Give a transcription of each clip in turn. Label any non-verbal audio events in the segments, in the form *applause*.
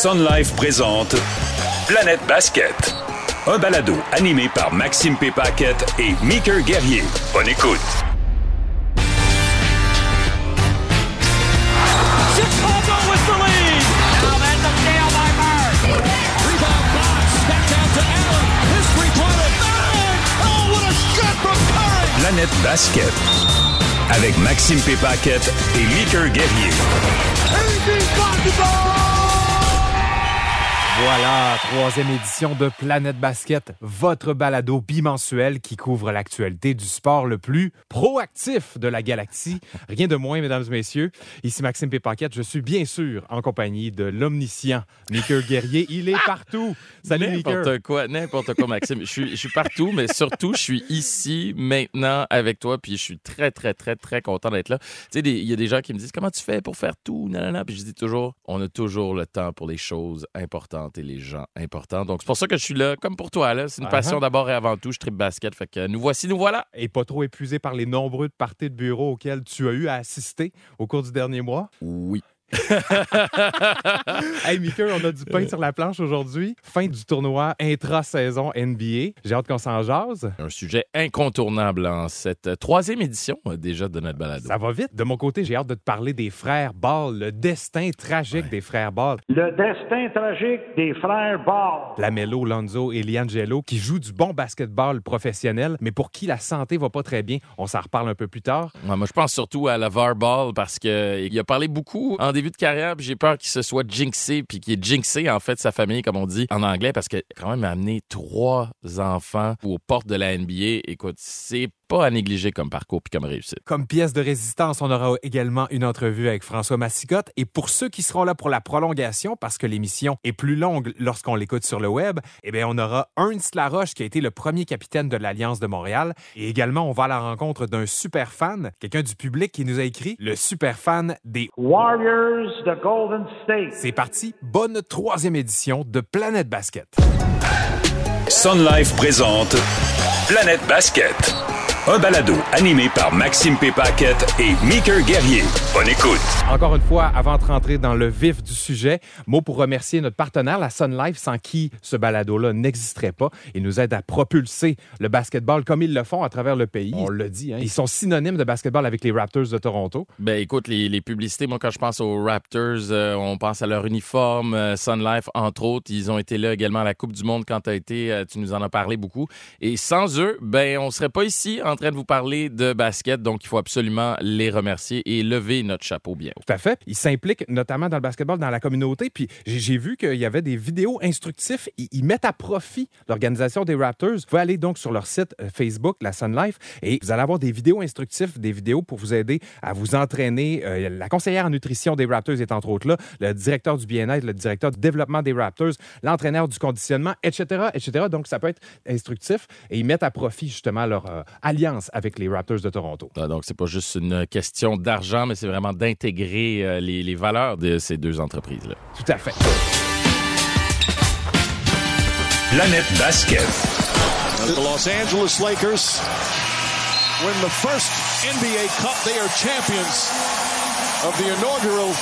Sun Life présente Planète Basket. Un balado animé par Maxime P. Paquette et Meeker Guerrier. Bonne écoute. Planète Basket. Avec Maxime P. Paquette et Meeker Guerrier. Voilà, troisième édition de Planète Basket, votre balado bimensuel qui couvre l'actualité du sport le plus proactif de la galaxie. Rien de moins, mesdames et messieurs. Ici Maxime Pépaquette, je suis bien sûr en compagnie de l'omniscient Nicker Guerrier. Il est partout. Salut. N'importe quoi, n'importe quoi, Maxime. Je suis, partout, mais surtout, je suis ici, maintenant, avec toi, puis je suis très, très, très, très content d'être là. Tu sais, il y a des gens qui me disent comment tu fais pour faire tout, puis je dis toujours, on a toujours le temps pour les choses importantes et les gens importants. Donc, c'est pour ça que je suis là, comme pour toi, là. C'est une Uh-huh. passion d'abord et avant tout. Je tripe basket, fait que nous voici, nous voilà. Et pas trop épuisé par les nombreux parties de bureau auxquels tu as eu à assister au cours du dernier mois? Oui. *laughs* Hey, Mickey, on a du pain sur la planche aujourd'hui. Fin du tournoi intra-saison NBA. J'ai hâte qu'on s'en jase. Un sujet incontournable en cette euh, troisième édition euh, déjà de notre balado. Ça va vite. De mon côté, j'ai hâte de te parler des frères Ball, le destin tragique des frères Ball. Le destin tragique des frères Ball. Lamello, Lonzo et Liangelo qui jouent du bon basketball professionnel, mais pour qui la santé va pas très bien. On s'en reparle un peu plus tard. Ouais, moi, je pense surtout à LeVar Ball parce qu'il a parlé beaucoup en début de carrière, puis j'ai peur qu'il se soit jinxé, puis qu'il ait jinxé, en fait, sa famille, comme on dit en anglais, parce a quand même amené trois enfants aux portes de la NBA. Écoute, c'est pas à négliger comme parcours puis comme réussite. Comme pièce de résistance, on aura également une entrevue avec François Massicotte. Et pour ceux qui seront là pour la prolongation, parce que l'émission est plus longue lorsqu'on l'écoute sur le web, eh bien, on aura Ernst Laroche qui a été le premier capitaine de l'Alliance de Montréal. Et également, on va à la rencontre d'un super fan, quelqu'un du public qui nous a écrit, le super fan des Warriors de Golden State. C'est parti, bonne troisième édition de Planète Basket. Sun Life présente Planète Basket. Un balado animé par Maxime P. Paquette et Meeker Guerrier. Bonne écoute. Encore une fois, avant de rentrer dans le vif du sujet, mot pour remercier notre partenaire, la Sun Life, sans qui ce balado-là n'existerait pas. Ils nous aident à propulser le basketball comme ils le font à travers le pays. On le dit, hein, ils sont synonymes de basketball avec les Raptors de Toronto. Ben écoute, les, les publicités, moi quand je pense aux Raptors, euh, on pense à leur uniforme, euh, Sun Life entre autres. Ils ont été là également à la Coupe du Monde quand tu as été, euh, tu nous en as parlé beaucoup. Et sans eux, ben on serait pas ici en train de vous parler de basket. Donc il faut absolument les remercier et lever notre chapeau bien haut. Tout à fait. Ils s'impliquent notamment dans le basketball, dans la communauté. Puis j'ai vu qu'il y avait des vidéos instructifs. Ils, mettent à profit l'organisation des Raptors. Vous pouvez aller donc sur leur site euh, Facebook, la Sun Life, et vous allez avoir des vidéos instructifs, des vidéos pour vous aider à vous entraîner. Euh, la conseillère en nutrition des Raptors est entre autres là, le directeur du bien-être, le directeur du développement des Raptors, l'entraîneur du conditionnement, etc., etc. Donc ça peut être instructif et ils mettent à profit justement leur euh, alliance avec les Raptors de Toronto. Ah, Donc c'est pas juste une question d'argent, mais c'est vraiment d'intégrer euh, les, les valeurs de ces deux entreprises-là. Tout à fait. Planète Basket. The Los Angeles Lakers win the first NBA Cup. They are champions of the inaugural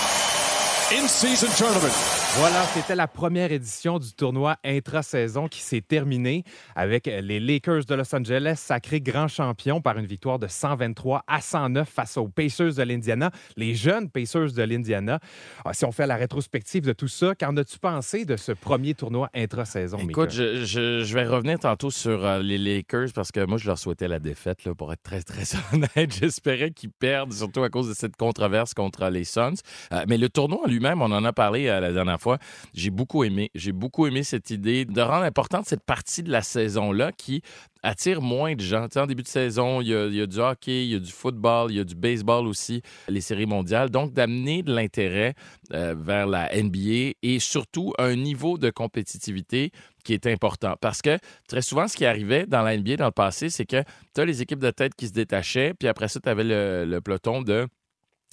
in-season tournament. Voilà, c'était la première édition du tournoi intra-saison qui s'est terminée avec les Lakers de Los Angeles, sacrés grands champions par une victoire de 123 à 109 face aux Pacers de l'Indiana, les jeunes Pacers de l'Indiana. Ah, si on fait la rétrospective de tout ça, qu'en as-tu pensé de ce premier tournoi intra-saison? Écoute, je, je- je vais revenir tantôt sur euh, les Lakers parce que moi, je leur souhaitais la défaite, là, pour être très, très *laughs* honnête. J'espérais qu'ils perdent, surtout à cause de cette controverse contre les Suns. Euh, mais le tournoi en lui-même, on en a parlé euh, la dernière fois, j'ai beaucoup aimé. J'ai beaucoup aimé cette idée de rendre importante cette partie de la saison-là qui attire moins de gens. En début de saison, il y, a, du hockey, il y a du football, il y a du baseball aussi, les séries mondiales. Donc, d'amener de l'intérêt euh, vers la NBA et surtout un niveau de compétitivité qui est important. Parce que très souvent, ce qui arrivait dans la NBA dans le passé, c'est que tu as les équipes de tête qui se détachaient, puis après ça, tu avais le peloton de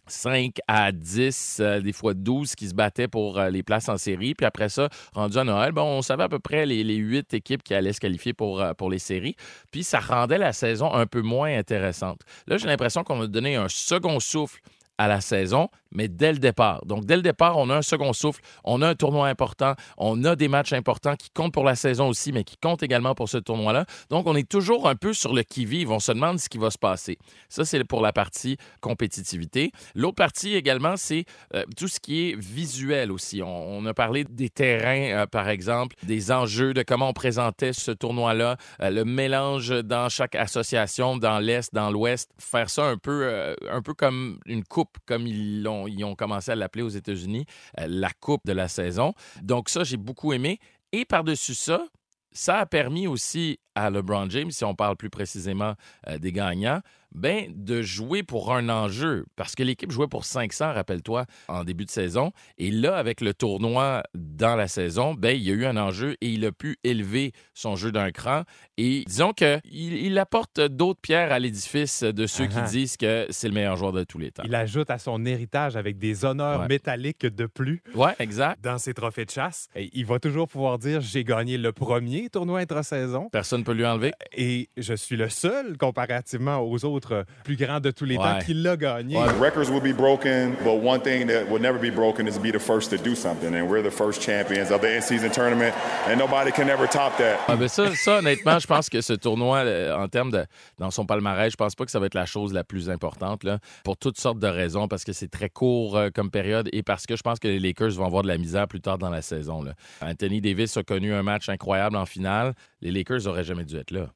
5 à 10, euh, des fois 12 qui se battaient pour euh, les places en série. Puis après ça, rendu à Noël, bon, on savait à peu près les, les 8 équipes qui allaient se qualifier pour, euh, pour les séries. Puis ça rendait la saison un peu moins intéressante. Là, j'ai l'impression qu'on a donné un second souffle à la saison, mais dès le départ. Donc, dès le départ, on a un second souffle, on a un tournoi important, on a des matchs importants qui comptent pour la saison aussi, mais qui comptent également pour ce tournoi-là. Donc, on est toujours un peu sur le qui-vive. On se demande ce qui va se passer. Ça, c'est pour la partie compétitivité. L'autre partie également, c'est euh, tout ce qui est visuel aussi. On, a parlé des terrains, euh, par exemple, des enjeux, de comment on présentait ce tournoi-là, euh, le mélange dans chaque association, dans l'Est, dans l'Ouest, faire ça un peu, un peu comme une coupe, comme ils, l'ont- ils ont commencé à l'appeler aux États-Unis, euh, la coupe de la saison. Donc ça, j'ai beaucoup aimé. Et par-dessus ça, ça a permis aussi à LeBron James, si on parle plus précisément euh, des gagnants, ben, de jouer pour un enjeu. Parce que l'équipe jouait pour 500, rappelle-toi, en début de saison. Et là, avec le tournoi dans la saison, ben, il y a eu un enjeu et il a pu élever son jeu d'un cran. Et disons qu'il il apporte d'autres pierres à l'édifice de ceux qui disent que c'est le meilleur joueur de tous les temps. Il ajoute à son héritage avec des honneurs Ouais. métalliques de plus Ouais, exact. dans ses trophées de chasse. Et il va toujours pouvoir dire j'ai gagné le premier tournoi intra-saison Personne ne peut lui enlever. et je suis le seul comparativement aux autres plus grands de tous les temps Ouais. qui l'a gagné. Ouais. Records will be broken, but one thing that will never be broken is be the first to do something. And we're the first champions of the in-season tournament, and nobody can ever top that. Ah ben ça, ça, honnêtement, je pense que ce tournoi, euh, en termes de dans son palmarès, je pense pas que ça va être la chose la plus importante là, pour toutes sortes de raisons, parce que c'est très court euh, comme période et parce que je pense que les Lakers vont avoir de la misère plus tard dans la saison. là. Anthony Davis a connu un match incroyable en finale. Les Lakers auraient jamais dû être là.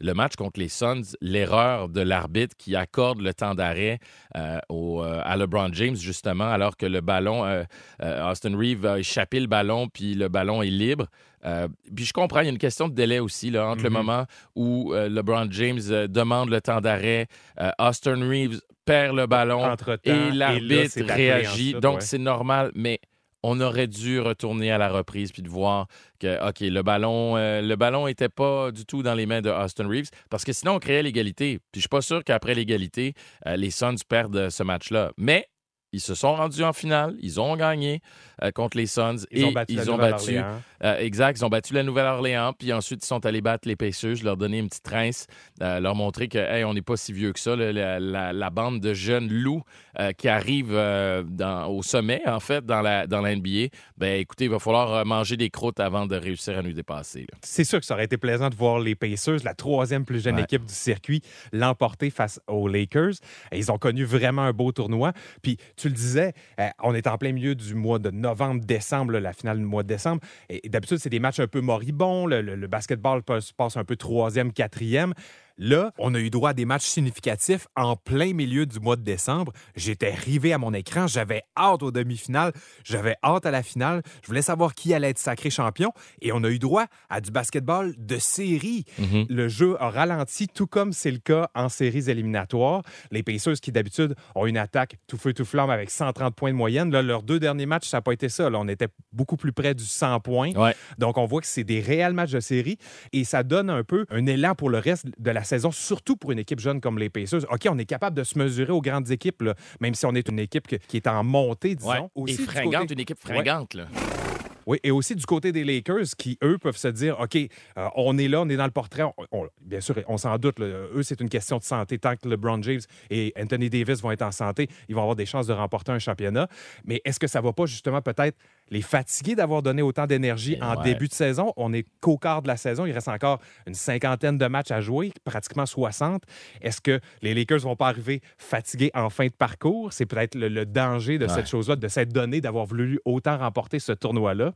Le match contre les Suns, l'erreur de l'arbitre qui accorde le temps d'arrêt euh, euh, à LeBron James, justement, alors que le ballon, euh, Austin Reeves a échappé le ballon, puis le ballon est libre. Puis je comprends, il y a une question de délai aussi, là, entre le moment où LeBron James demande le temps d'arrêt, Austin Reeves perd le ballon et l'arbitre réagit. ensuite, Donc, ouais. c'est normal, mais on aurait dû retourner à la reprise puis de voir que, OK, le ballon euh, le ballon était pas du tout dans les mains de Austin Reeves parce que sinon, on créait l'égalité. Puis je suis pas sûr qu'après l'égalité, euh, les Suns perdent ce match-là. Mais ils se sont rendus en finale, ils ont gagné euh, contre les Suns Ils et ont battu la ils ont battu euh, exact. Ils ont battu la Nouvelle-Orléans, puis ensuite, ils sont allés battre les Pacers, leur donner une petite rince, euh, leur montrer que, hey, on n'est pas si vieux que ça. la, la- la bande de jeunes loups qui arrivent dans- au sommet, en fait, dans la, dans la NBA, ben écoutez, il va falloir manger des croûtes avant de réussir à nous dépasser. C'est sûr que ça aurait été plaisant de voir les Pacers, la troisième plus jeune Ouais. équipe du circuit, l'emporter face aux Lakers. Et ils ont connu vraiment un beau tournoi. Puis, tu le disais, euh, on est en plein milieu du mois de novembre, décembre, la finale du mois de décembre. Et, d'habitude, c'est des matchs un peu moribonds. Le, basketball passe un peu troisième, quatrième. Là, on a eu droit à des matchs significatifs en plein milieu du mois de décembre. J'étais rivé à mon écran. J'avais hâte aux demi-finales. J'avais hâte à la finale. Je voulais savoir qui allait être sacré champion. Et on a eu droit à du basketball de série. Le jeu a ralenti, tout comme c'est le cas en séries éliminatoires. Les Pacers, qui d'habitude ont une attaque tout feu, tout flamme avec 130 points de moyenne, là, leurs deux derniers matchs, ça n'a pas été ça. Là, on était beaucoup plus près du 100 points. Ouais. Donc, on voit que c'est des réels matchs de série et ça donne un peu un élan pour le reste de la saison, surtout pour une équipe jeune comme les Pacers. OK, on est capable de se mesurer aux grandes équipes, là, même si on est une équipe qui est en montée, disons. Ouais. Aussi Et fringante, côté- une équipe Ouais. fringante. là. Oui, et aussi du côté des Lakers qui, eux, peuvent se dire OK, euh, on est là, on est dans le portrait. On- on- bien sûr, on s'en doute. là, eux, c'est une question de santé. Tant que LeBron James et Anthony Davis vont être en santé, ils vont avoir des chances de remporter un championnat. Mais est-ce que ça va pas justement peut-être les fatiguer d'avoir donné autant d'énergie en ouais. début de saison? On est qu'au quart de la saison. Il reste encore une cinquantaine de matchs à jouer, pratiquement 60. Est-ce que les Lakers vont pas arriver fatigués en fin de parcours? C'est peut-être le, le danger de Ouais. cette chose-là, de s'être donné, d'avoir voulu autant remporter ce tournoi-là.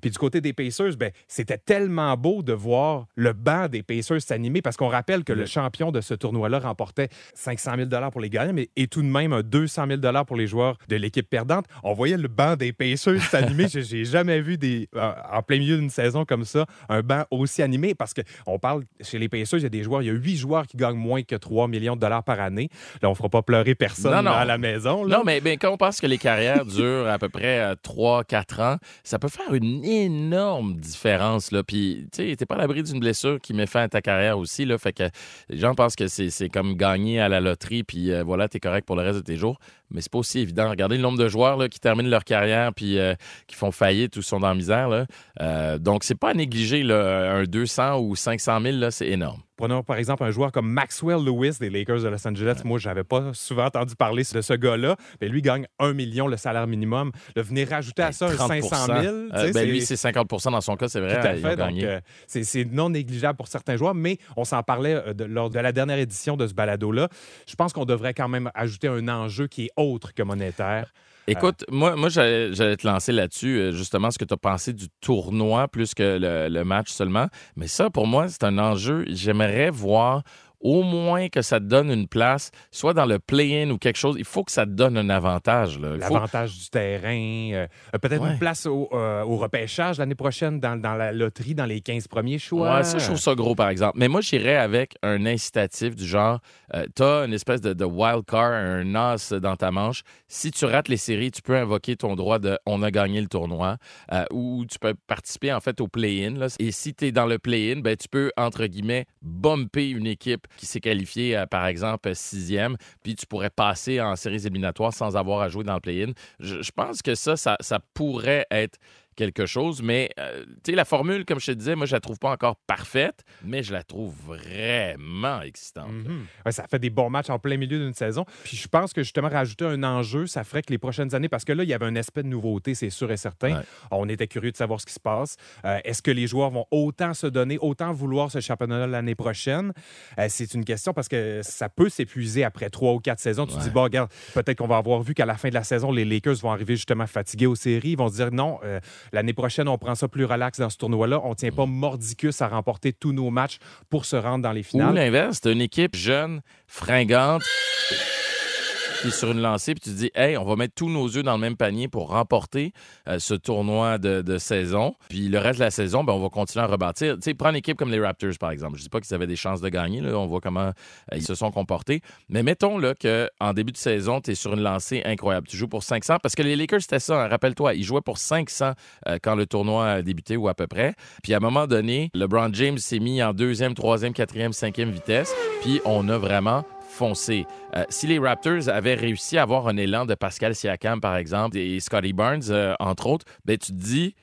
Puis du côté des Pacers, ben, c'était tellement beau de voir le banc des Pacers s'animer parce qu'on rappelle que le champion de ce tournoi-là remportait 500 000 pour les gagnants mais, et tout de même un 200 000 pour les joueurs de l'équipe perdante. On voyait le banc des Pacers s'animer. J'ai- J'ai jamais vu des, euh, en plein milieu d'une saison comme ça un banc aussi animé parce qu'on parle chez les Pacers, il y a des joueurs, il y a huit joueurs qui gagnent moins que 3 millions de dollars par année. Là, on fera pas pleurer personne Non, non. à la maison. là. Non, mais, quand on pense que les carrières *laughs* durent à peu près 3-4 ans, ça peut faire une énorme différence. Là. Puis, tu sais, t'es pas à l'abri d'une blessure qui met fin à ta carrière aussi. Là. Fait que les gens pensent que c'est c'est comme gagner à la loterie, puis euh, voilà, t'es correct pour le reste de tes jours. Mais c'est pas aussi évident. Regardez le nombre de joueurs qui terminent leur carrière, puis euh, qui font faillite ou sont dans la misère. Là. Euh, donc, c'est pas à négliger un 200 ou 500 000, là, c'est énorme. Prenons par exemple un joueur comme Maxwell Lewis des Lakers de Los Angeles. Moi, j'avais pas souvent entendu parler de ce gars-là. Mais lui gagne un million le salaire minimum. De venir rajouter à ça un 500 000. Euh, ben, c'est- lui, c'est 50 dans son cas, c'est vrai. tout à ont fait. Donc, euh, c'est non négligeable pour certains joueurs, mais on s'en parlait euh, de- lors de la dernière édition de ce balado-là. Je pense qu'on devrait quand même ajouter un enjeu qui est autre que monétaire. Écoute, moi, moi j'allais te lancer là-dessus, euh, justement, ce que tu as pensé du tournoi plus que le match seulement. Mais ça, pour moi, c'est un enjeu. J'aimerais voir au moins que ça te donne une place, soit dans le play-in ou quelque chose. Il faut que ça te donne un avantage. faut- L'avantage du terrain, euh, euh, peut-être Ouais. une place au, euh, au repêchage l'année prochaine dans, dans la loterie, dans les 15 premiers choix. Ouais, ça, je trouve ça gros, par exemple. Mais moi, j'irais avec un incitatif du genre, euh, t'as une espèce de, de wild card, un as dans ta manche. Si tu rates les séries, tu peux invoquer ton droit de on a gagné le tournoi ou tu peux participer, en fait, au play-in. Et si tu es dans le play-in, ben, tu peux, entre guillemets, bumper une équipe qui s'est qualifiée, euh, par exemple, sixième, puis tu pourrais passer en séries éliminatoires sans avoir à jouer dans le play-in. Je, pense que ça, ça pourrait être quelque chose, mais euh, tu sais, la formule, comme je te disais, moi, je la trouve pas encore parfaite, mais je la trouve vraiment excitante. Mhm. Ouais, ça fait des bons matchs en plein milieu d'une saison. Puis je pense que justement, rajouter un enjeu, ça ferait que les prochaines années, parce que là, il y avait un aspect de nouveauté, c'est sûr et certain. Ouais. On était curieux de savoir ce qui se passe. Euh, Est-ce que les joueurs vont autant se donner, autant vouloir ce championnat l'année prochaine? Euh, c'est une question parce que ça peut s'épuiser après trois ou quatre saisons. Tu te dis, bon, regarde, peut-être qu'on va avoir vu qu'à la fin de la saison, les Lakers vont arriver justement fatigués aux séries. Ils vont se dire, non, l'année prochaine, on prend ça plus relax dans ce tournoi-là. On tient pas mordicus à remporter tous nos matchs pour se rendre dans les Ou finales. l'inverse, t'as une équipe jeune, fringante, qui est sur une lancée, puis tu te dis, hey, on va mettre tous nos œufs dans le même panier pour remporter euh, ce tournoi de, saison. Puis le reste de la saison, ben, on va continuer à rebâtir. Tu sais, prends une équipe comme les Raptors, par exemple. Je dis pas qu'ils avaient des chances de gagner, là. on voit comment euh, ils se sont comportés. Mais mettons là, qu'en début de saison, tu es sur une lancée incroyable. Tu joues pour 500, parce que les Lakers, c'était ça, hein, rappelle-toi, ils jouaient pour 500 euh, quand le tournoi a débuté ou à peu près. Puis à un moment donné, LeBron James s'est mis en deuxième, troisième, quatrième, cinquième vitesse. Puis on a vraiment Euh, si les Raptors avaient réussi à avoir un élan de Pascal Siakam, par exemple, et Scotty Barnes, euh, entre autres, ben, tu te dis,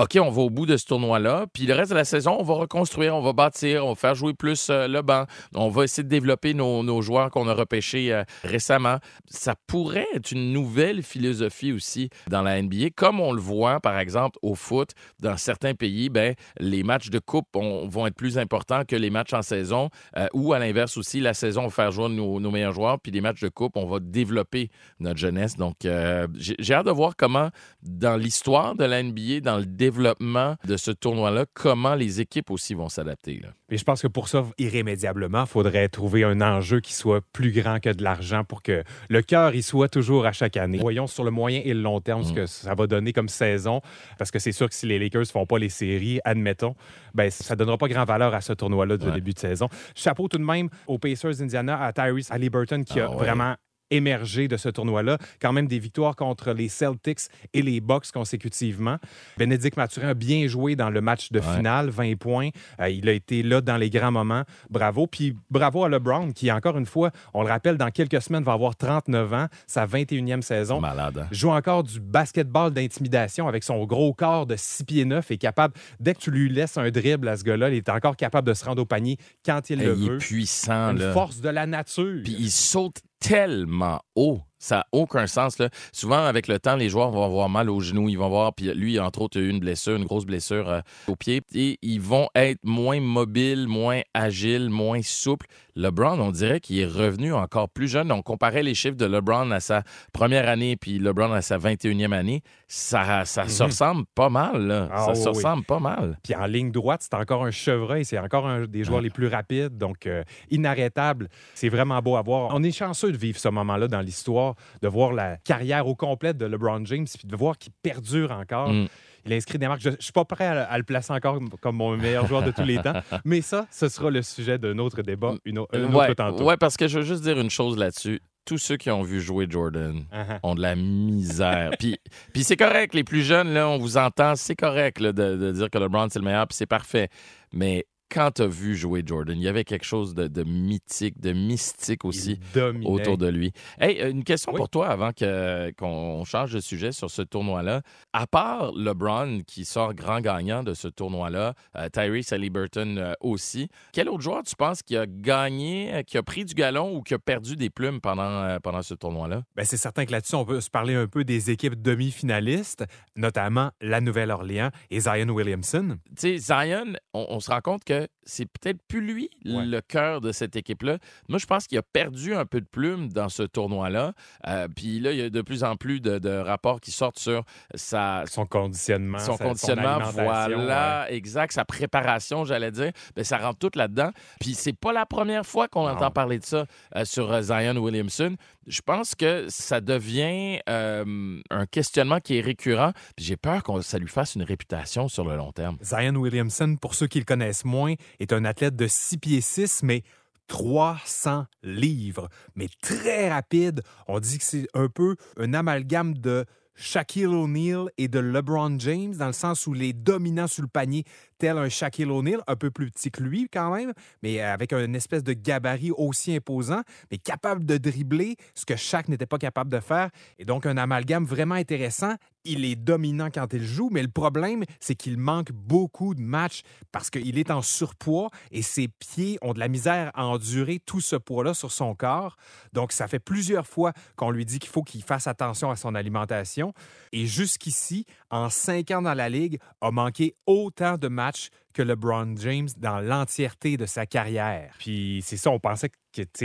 OK, on va au bout de ce tournoi-là, puis le reste de la saison, on va reconstruire, on va bâtir, on va faire jouer plus euh, le banc, on va essayer de développer nos, joueurs qu'on a repêchés euh, récemment. Ça pourrait être une nouvelle philosophie aussi dans la NBA, comme on le voit, par exemple, au foot. Dans certains pays, ben, les matchs de coupe on- vont être plus importants que les matchs en saison, euh, ou à l'inverse aussi, la saison, on va faire jouer nos, nos meilleurs joueurs, puis les matchs de coupe, on va développer notre jeunesse. Donc, j'ai j'ai hâte de voir comment, dans l'histoire de la NBA, dans le développement de ce tournoi-là, comment les équipes aussi vont s'adapter. Et je pense que pour ça, irrémédiablement, il faudrait trouver un enjeu qui soit plus grand que de l'argent pour que le cœur y soit toujours à chaque année. Voyons sur le moyen et le long terme ce que ça va donner comme saison, parce que c'est sûr que si les Lakers font pas les séries, admettons, ben ça donnera pas grand valeur à ce tournoi-là de Ouais. début de saison. Chapeau tout de même aux Pacers Indiana, à Tyrese Halliburton qui a Ah ouais. vraiment émergé de ce tournoi-là. Quand même des victoires contre les Celtics et les Bucks consécutivement. Bénédicte Mathurin a bien joué dans le match de Ouais. finale, 20 points. Euh, il a été là dans les grands moments. Bravo. Puis bravo à LeBron qui, encore une fois, on le rappelle, dans quelques semaines, va avoir 39 ans, sa 21e saison. Malade. hein? Joue encore du basketball d'intimidation avec son gros corps de 6 pieds 9 et capable, dès que tu lui laisses un dribble à ce gars-là, il est encore capable de se rendre au panier quand il le il veut. est puissant. Une là. force de la nature. Puis il saute tellement haut. Ça n'a aucun sens. Là. Souvent, avec le temps, les joueurs vont avoir mal aux genoux. Ils vont voir, puis lui, entre autres, a eu une blessure, une grosse blessure euh, au pied. Et ils vont être moins mobiles, moins agiles, moins souples. LeBron, on dirait qu'il est revenu encore plus jeune. On comparait les chiffres de LeBron à sa première année, puis LeBron à sa 21e année. Ça, ça se ressemble pas mal. là. Mhm. Ah ça oui, se oui. ressemble pas mal. Puis en ligne droite, c'est encore un chevreuil. C'est encore un des joueurs les plus rapides, donc euh, inarrêtable. C'est vraiment beau à voir. On est chanceux de vivre ce moment-là dans l'histoire, de voir la carrière au complet de LeBron James, puis de voir qu'il perdure encore. Mm. Il inscrit des marques. Je ne suis pas prêt à, à le placer encore comme, mon meilleur joueur de tous les temps, *laughs* mais ça, ce sera le sujet d'un autre débat, une, au- un autre ouais, tantôt. ouais, parce que je veux juste dire une chose là-dessus. Tous ceux qui ont vu jouer Jordan Uh-huh. ont de la misère. puis puis c'est correct, les plus jeunes, là, on vous entend, c'est correct là, de, de dire que LeBron, c'est le meilleur, puis c'est parfait. Mais quand tu as vu jouer Jordan, il y avait quelque chose de, de mythique, de mystique aussi autour de lui. Hey, une question Oui. pour toi avant que- qu'on change de sujet sur ce tournoi-là. À part LeBron qui sort grand gagnant de ce tournoi-là, euh, Tyrese Halliburton euh, aussi, quel autre joueur tu penses qui a gagné, euh, qui a pris du galon ou qui a perdu des plumes pendant, euh, pendant ce tournoi-là? Ben, c'est certain que là-dessus, on peut se parler un peu des équipes demi-finalistes, notamment la Nouvelle-Orléans et Zion Williamson. Tu sais, Zion, on, on se rend compte que c'est peut-être plus lui Ouais. le cœur de cette équipe-là. Moi, je pense qu'il a perdu un peu de plume dans ce tournoi-là. Euh, Puis là, il y a de plus en plus de, de rapports qui sortent sur sa, Son conditionnement. son sa- conditionnement, voilà, exact, sa préparation, j'allais dire, ben, ça rentre tout là-dedans. Puis c'est pas la première fois qu'on entend parler de ça euh, sur euh, Zion Williamson. Je pense que ça devient un questionnement qui est récurrent. J'ai peur que ça lui fasse une réputation sur le long terme. Zion Williamson, pour ceux qui le connaissent moins, est un athlète de 6 pieds 6, mais 300 livres, mais très rapide. On dit que c'est un peu un amalgame de Shaquille O'Neal et de LeBron James, dans le sens où les dominants sur le panier, tel un Shaquille O'Neal, un peu plus petit que lui quand même, mais avec une espèce de gabarit aussi imposant, mais capable de dribbler, ce que Shaq n'était pas capable de faire. Et donc, un amalgame vraiment intéressant. Il est dominant quand il joue, mais le problème, c'est qu'il manque beaucoup de matchs parce qu'il est en surpoids et ses pieds ont de la misère à endurer tout ce poids-là sur son corps. Donc, ça fait plusieurs fois qu'on lui dit qu'il faut qu'il fasse attention à son alimentation. Et jusqu'ici, en cinq ans dans la Ligue, a manqué autant de matchs match que LeBron James dans l'entièreté de sa carrière. Puis c'est ça, on pensait que,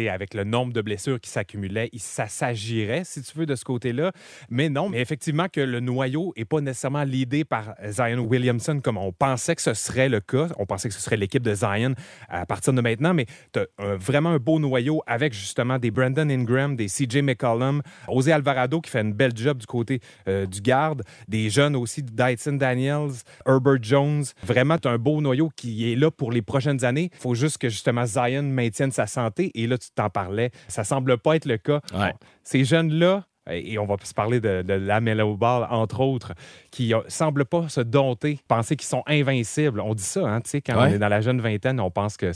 avec le nombre de blessures qui s'accumulaient, ça s'agirait, si tu veux, de ce côté-là. Mais non, mais effectivement que le noyau n'est pas nécessairement l'idée par Zion Williamson comme on pensait que ce serait le cas. On pensait que ce serait l'équipe de Zion à partir de maintenant, mais tu as vraiment un beau noyau avec justement des Brandon Ingram, des CJ McCollum, José Alvarado qui fait une belle job du côté euh, du garde, des jeunes aussi, Dyson Daniels, Herbert Jones. Vraiment, tu un beau noyau qui est là pour les prochaines années. Il faut juste que justement Zion maintienne sa santé. Et là, tu t'en parlais, ça semble pas être le cas. Ouais. Ces jeunes-là, et on va se parler de, de Lamelo Ball, entre autres, qui ne semblent pas se dompter, penser qu'ils sont invincibles. On dit ça, hein, tu sais, quand Ouais. on est dans la jeune vingtaine, on pense que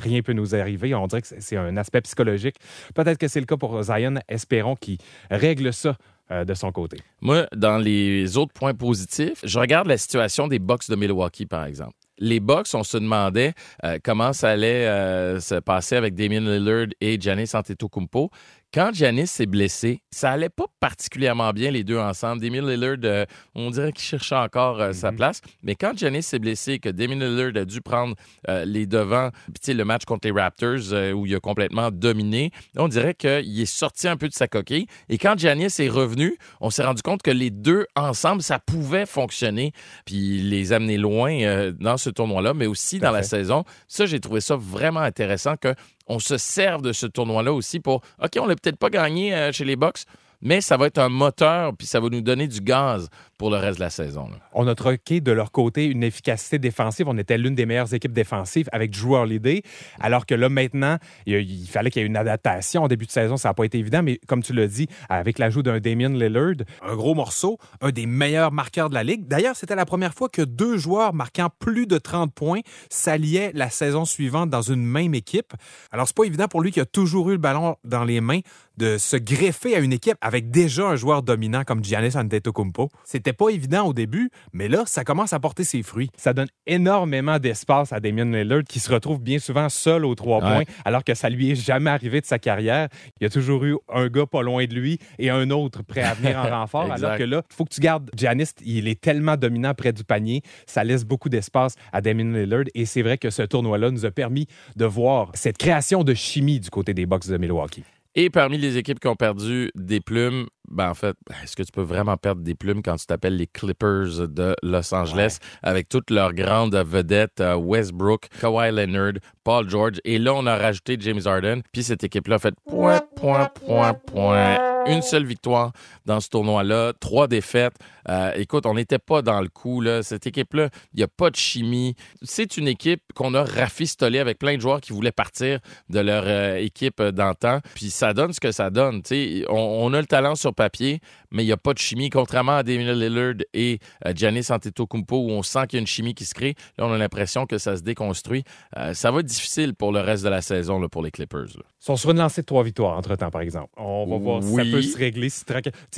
rien peut nous arriver. On dirait que c'est- c'est un aspect psychologique. Peut-être que c'est le cas pour Zion. Espérons qu'il règle ça euh, de son côté. Moi, dans les autres points positifs, je regarde la situation des Bucks de Milwaukee, par exemple. Les Bucks, on se demandait euh, comment ça allait euh, se passer avec Damien Lillard et Giannis Antetokounmpo. Quand Giannis s'est blessé, ça allait pas particulièrement bien les deux ensemble. Damien Lillard, euh, on dirait qu'il cherchait encore euh, sa place. Mais quand Giannis s'est blessé, et que Damien Lillard a dû prendre euh, les devants, puis le match contre les Raptors où il a complètement dominé, on dirait qu'il est sorti un peu de sa coquille. Et quand Giannis est revenu, on s'est rendu compte que les deux ensemble, ça pouvait fonctionner, puis les amener loin dans ce tournoi-là, mais aussi dans la saison. Ça, j'ai trouvé ça vraiment intéressant que on se serve de ce tournoi-là aussi pour, OK, on l'a peut-être pas gagné euh, chez les Bucks, mais ça va être un moteur, puis ça va nous donner du gaz pour le reste de la saison. On a troqué de leur côté une efficacité défensive. On était l'une des meilleures équipes défensives avec Drew Holiday, alors que là, maintenant, il, fallait qu'il y ait une adaptation. En début de saison, ça n'a pas été évident, mais comme tu l'as dit, avec l'ajout d'un Damien Lillard, un gros morceau, un des meilleurs marqueurs de la Ligue. D'ailleurs, c'était la première fois que deux joueurs marquant plus de 30 points s'alliaient la saison suivante dans une même équipe. Alors, c'est pas évident pour lui qui a toujours eu le ballon dans les mains de se greffer à une équipe avec déjà un joueur dominant comme Giannis Antetokounmpo. C'était pas évident au début, mais là, ça commence à porter ses fruits. Ça donne énormément d'espace à Damien Lillard qui se retrouve bien souvent seul aux trois Ouais. points, alors que ça lui est jamais arrivé de sa carrière. Il y a toujours eu un gars pas loin de lui et un autre prêt à venir en *laughs* renfort, alors que là, il faut que tu gardes Giannis, il est tellement dominant près du panier, ça laisse beaucoup d'espace à Damien Lillard et c'est vrai que ce tournoi-là nous a permis de voir cette création de chimie du côté des Bucks de Milwaukee. Et parmi les équipes qui ont perdu des plumes, ben en fait, est-ce que tu peux vraiment perdre des plumes quand tu t'appelles les Clippers de Los Angeles avec toutes leurs grandes vedettes, euh, Westbrook, Kawhi Leonard, Paul George, et là on a rajouté James Harden, puis cette équipe-là a fait point, point, point, point. Une seule victoire dans ce tournoi-là, trois défaites. Euh, écoute, on n'était pas dans le coup. Là. Cette équipe-là, il n'y a pas de chimie. C'est une équipe qu'on a rafistolée avec plein de joueurs qui voulaient partir de leur euh, équipe euh, d'antan. Puis ça donne ce que ça donne. On, on a le talent sur papier, mais il n'y a pas de chimie. Contrairement à Damien Lillard et euh, Giannis Antetokounmpo, où on sent qu'il y a une chimie qui se crée, là, on a l'impression que ça se déconstruit. Ça va être difficile pour le reste de la saison là, pour les Clippers. là. Sont sur une lancée de trois victoires entre-temps, par exemple. On va voir si ça Oui. peut se régler. Si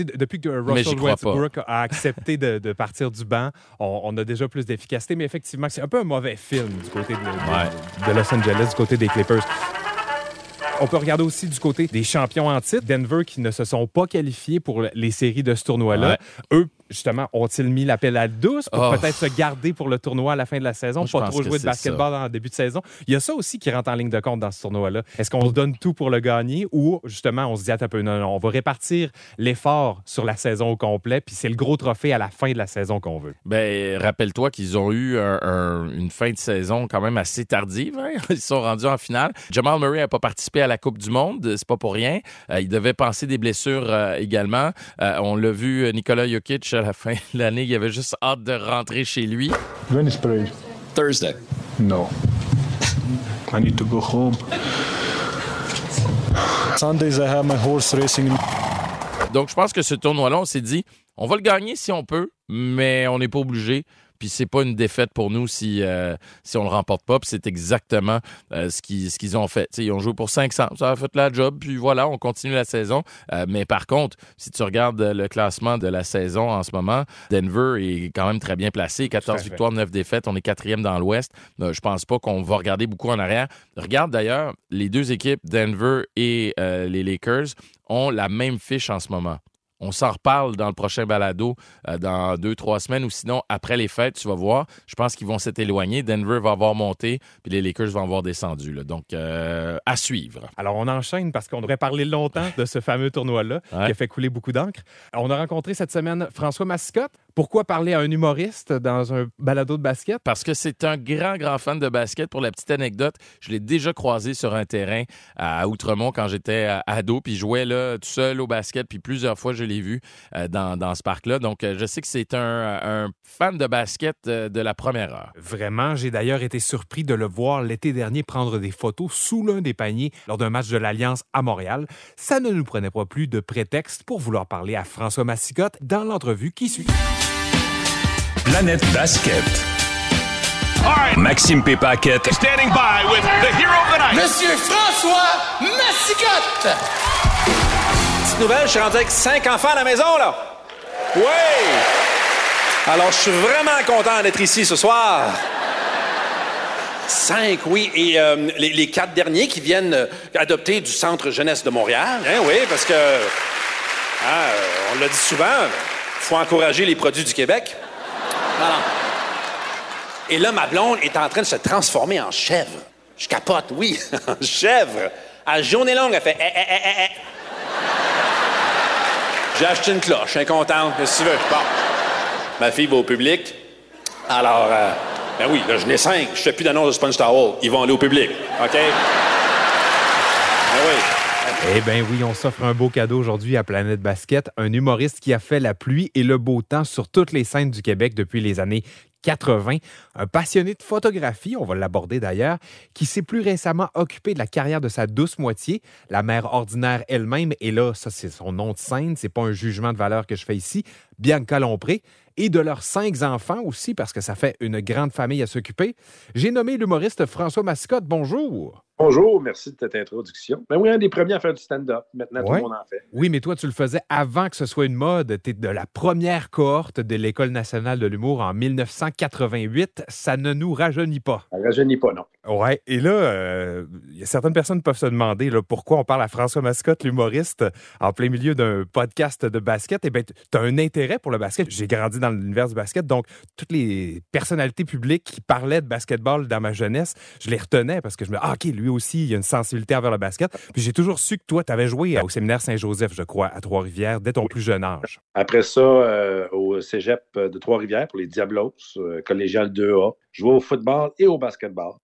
depuis que Russell pas. Westbrook a accepté de, de partir du banc, on, on a déjà plus d'efficacité. Mais effectivement, c'est un peu un mauvais film du côté de, de- Ouais. de Los Angeles, du côté des Clippers. On peut regarder aussi du côté des champions en titre, Denver, qui ne se sont pas qualifiés pour les séries de ce tournoi-là. Eux, justement, ont-ils mis l'appel à la douce pour Oh. peut-être se garder pour le tournoi à la fin de la saison, Moi, pas trop jouer de basketball en début de saison? Il y a ça aussi qui rentre en ligne de compte dans ce tournoi-là. Est-ce qu'on se donne tout pour le gagner ou justement on se dit, un peu, non, non, on va répartir l'effort sur la saison au complet, puis c'est le gros trophée à la fin de la saison qu'on veut? Ben, rappelle-toi qu'ils ont eu un- un- une fin de saison quand même assez tardive. hein. *laughs* Ils sont rendus en finale. Jamal Murray n'a pas participé à la Coupe du Monde, c'est pas pour rien. Euh, il devait penser des blessures euh, également. Euh, on l'a vu, Nikola Jokic, à la fin de l'année, il avait juste hâte de rentrer chez lui. When is parade? Thursday. No. I need to go home. Sundays I have my horse racing. Donc, je pense que ce tournoi-là, on s'est dit, on va le gagner si on peut, mais on n'est pas obligé. Puis c'est pas une défaite pour nous si, euh, si on le remporte pas. Puis c'est exactement euh, ce qu'ils ce qu'ils ont fait. T'sais, ils ont joué pour 500. Ça a fait la job. Puis voilà, on continue la saison. Euh, mais par contre, si tu regardes le classement de la saison en ce moment, Denver est quand même très bien placé. 14 fait. victoires, 9 défaites. On est quatrième dans l'Ouest. Euh, je pense pas qu'on va regarder beaucoup en arrière. Regarde d'ailleurs, les deux équipes, Denver et euh, les Lakers, ont la même fiche en ce moment. On s'en reparle dans le prochain balado euh, dans deux, trois semaines ou sinon après les fêtes, tu vas voir. Je pense qu'ils vont s'être éloignés. Denver va avoir monté, puis les Lakers vont avoir descendu. là. Donc, euh, à suivre. Alors, on enchaîne parce qu'on devrait parler longtemps de ce fameux tournoi-là Ouais. qui a fait couler beaucoup d'encre. On a rencontré cette semaine François Massicotte. Pourquoi parler à un humoriste dans un balado de basket? Parce que c'est un grand, grand fan de basket. Pour la petite anecdote, je l'ai déjà croisé sur un terrain à Outremont quand j'étais euh, ado, puis je jouais là tout seul au basket, puis plusieurs fois je l'ai vu euh, dans, dans ce parc-là. Donc, euh, je sais que c'est un, un fan de basket de la première heure. Vraiment, j'ai d'ailleurs été surpris de le voir l'été dernier prendre des photos sous l'un des paniers lors d'un match de l'Alliance à Montréal. Ça ne nous prenait pas plus de prétexte pour vouloir parler à François Massicotte dans l'entrevue qui suit. Planète Basket. Maxime P. Paquette, Standing by with the hero of the night. Monsieur François Massicotte! Petite nouvelle, je suis rendu avec cinq enfants à la maison, là. Oui! Alors, je suis vraiment content d'être ici ce soir. Cinq, oui. Et euh, les, les quatre derniers qui viennent euh, adopter du Centre Jeunesse de Montréal. Hein, oui, parce que, ah, on l'a dit souvent, il faut encourager les produits du Québec. Et là, ma blonde est en train de se transformer en chèvre. Je capote, oui, *laughs* en chèvre. À journée longue, elle fait eh, eh, eh, eh. J'ai acheté une cloche, je suis contente, que tu veux? Bon. Ma fille va au public. Alors, euh, ben oui, là, je n'ai cinq. Je fais plus d'annonces de Sponge Towel. Ils vont aller au public. OK? Ben oui. Eh bien oui, on s'offre un beau cadeau aujourd'hui à Planète Basket, un humoriste qui a fait la pluie et le beau temps sur toutes les scènes du Québec depuis les années 80, un passionné de photographie, on va l'aborder d'ailleurs, qui s'est plus récemment occupé de la carrière de sa douce moitié, la mère ordinaire elle-même, et là, ça c'est son nom de scène, c'est pas un jugement de valeur que je fais ici, Bianca Lompré, et de leurs cinq enfants aussi, parce que ça fait une grande famille à s'occuper. J'ai nommé l'humoriste François Mascotte, bonjour. Bonjour, merci de cette introduction. Ben oui, un des premiers à faire du stand-up. Maintenant, tout le monde en fait. Oui, mais toi, tu le faisais avant que ce soit une mode. Tu es de la première cohorte de l'École nationale de l'humour en 1988. Ça ne nous rajeunit pas. Ça ne rajeunit pas, non. Ouais. Et là, euh, certaines personnes peuvent se demander là, pourquoi on parle à François Mascotte, l'humoriste, en plein milieu d'un podcast de basket. Eh bien, tu as un intérêt pour le basket. J'ai grandi dans l'univers du basket, donc toutes les personnalités publiques qui parlaient de basketball dans ma jeunesse, je les retenais parce que je me dis, ah, OK, lui aussi, il a une sensibilité envers le basket. Puis j'ai toujours su que toi, tu avais joué au séminaire Saint-Joseph, je crois, à Trois-Rivières, dès ton plus jeune âge. Après ça, euh, au cégep de Trois-Rivières pour les Diablos, euh, collégial 2A, jouais au football et au basketball.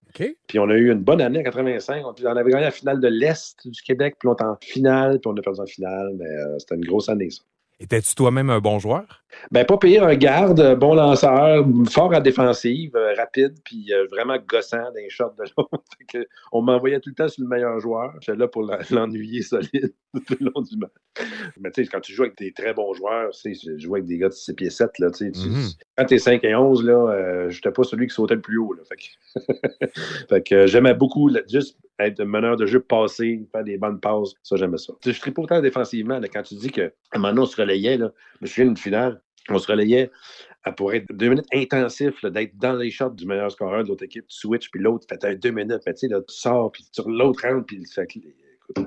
Puis on a eu une bonne année en 85. On, on avait gagné la finale de l'Est du Québec, puis on était en finale, puis on a perdu en finale. Mais euh, c'était une grosse année, ça. Étais-tu toi-même un bon joueur? Ben, pas pire, un garde, bon lanceur, fort à défensive, euh, rapide, puis euh, vraiment gossant les shots de l'autre. *laughs* On m'envoyait tout le temps sur le meilleur joueur. J'étais là pour l'ennuyer solide *laughs* tout le long du match. Mais tu sais, quand tu joues avec des très bons joueurs, tu sais, je jouais avec des gars de 6 pieds 7, là, tu sais, Mhm. Quand t'es 5 et 11, là, euh, j'étais pas celui qui sautait le plus haut, là. Fait que, *laughs* j'aimais beaucoup juste être meneur de jeu, passer, faire des bonnes passes. Ça, j'aimais ça. Je tripe autant défensivement, quand tu dis que, donné, on se relayait, là. Je me d'une finale, on se relayait pour être deux minutes intensifs, là, d'être dans les shots du meilleur scoreur de l'autre équipe, tu switches, puis l'autre fait deux minutes, mais là, tu sors, puis l'autre round, puis écoute,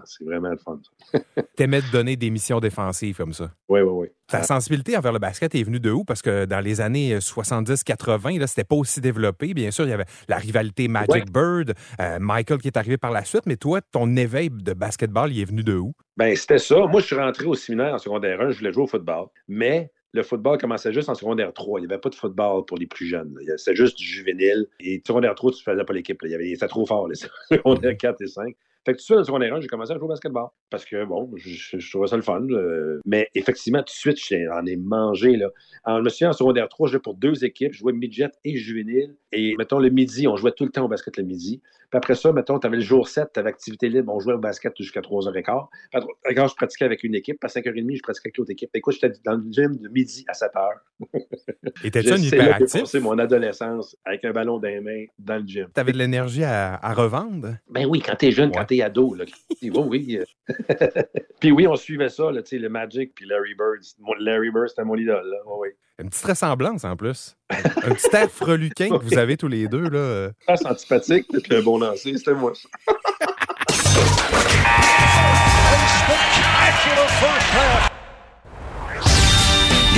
c'est vraiment le fun. *laughs* T'aimais te donner des missions défensives comme ça. Oui, oui, oui. Ta sensibilité envers le basket est venue de où? Parce que dans les années 70-80, là, c'était pas aussi développé. Bien sûr, il y avait la rivalité Magic Ouais. Bird, euh, Michael qui est arrivé par la suite, mais toi, ton éveil de basketball, il est venu de où? Ben, c'était ça. Moi, je suis rentré au séminaire en secondaire 1, je voulais jouer au football. Mais le football commençait juste en secondaire 3. Il n'y avait pas de football pour les plus jeunes. C'était juste du juvénile. Et secondaire 3, tu ne faisais pas l'équipe. Il y avait- C'était trop fort, les *laughs* secondaires 4 et 5. Fait que tout de suite, en secondaire 1, j'ai commencé à jouer au basketball. Parce que, bon, je, trouvais ça le fun. euh, mais effectivement, tout de suite, j'en ai mangé. Là. Alors, je me souviens, en secondaire 3, je jouais pour deux équipes. Je jouais midget et juvénile. Et, mettons, le midi, on jouait tout le temps au basket le midi. Puis après ça, mettons, tu avais le jour 7, tu avais activité libre. On jouait au basket jusqu'à 3h15. Puis à 3h15, je pratiquais avec une équipe. À 5h30, je pratiquais avec l'autre équipe. Écoute, j'étais dans le gym de midi à 7h. *laughs* Étais-tu un C'est hyperactif? passé mon adolescence avec un ballon dans les mains dans le gym. T'avais de l'énergie à, à revendre? Ben oui, quand t'es jeune, quand. T'es ado, là. Oui, oui. euh. *laughs* puis oui, on suivait ça, là, le Magic puis Larry Bird. Larry Bird, c'était mon idole, là. Oui, oui. Une petite ressemblance en plus. Un petit air freluquin que vous avez tous les deux. Là. Face antipathique, puis un bon lancer, c'était moi. *laughs*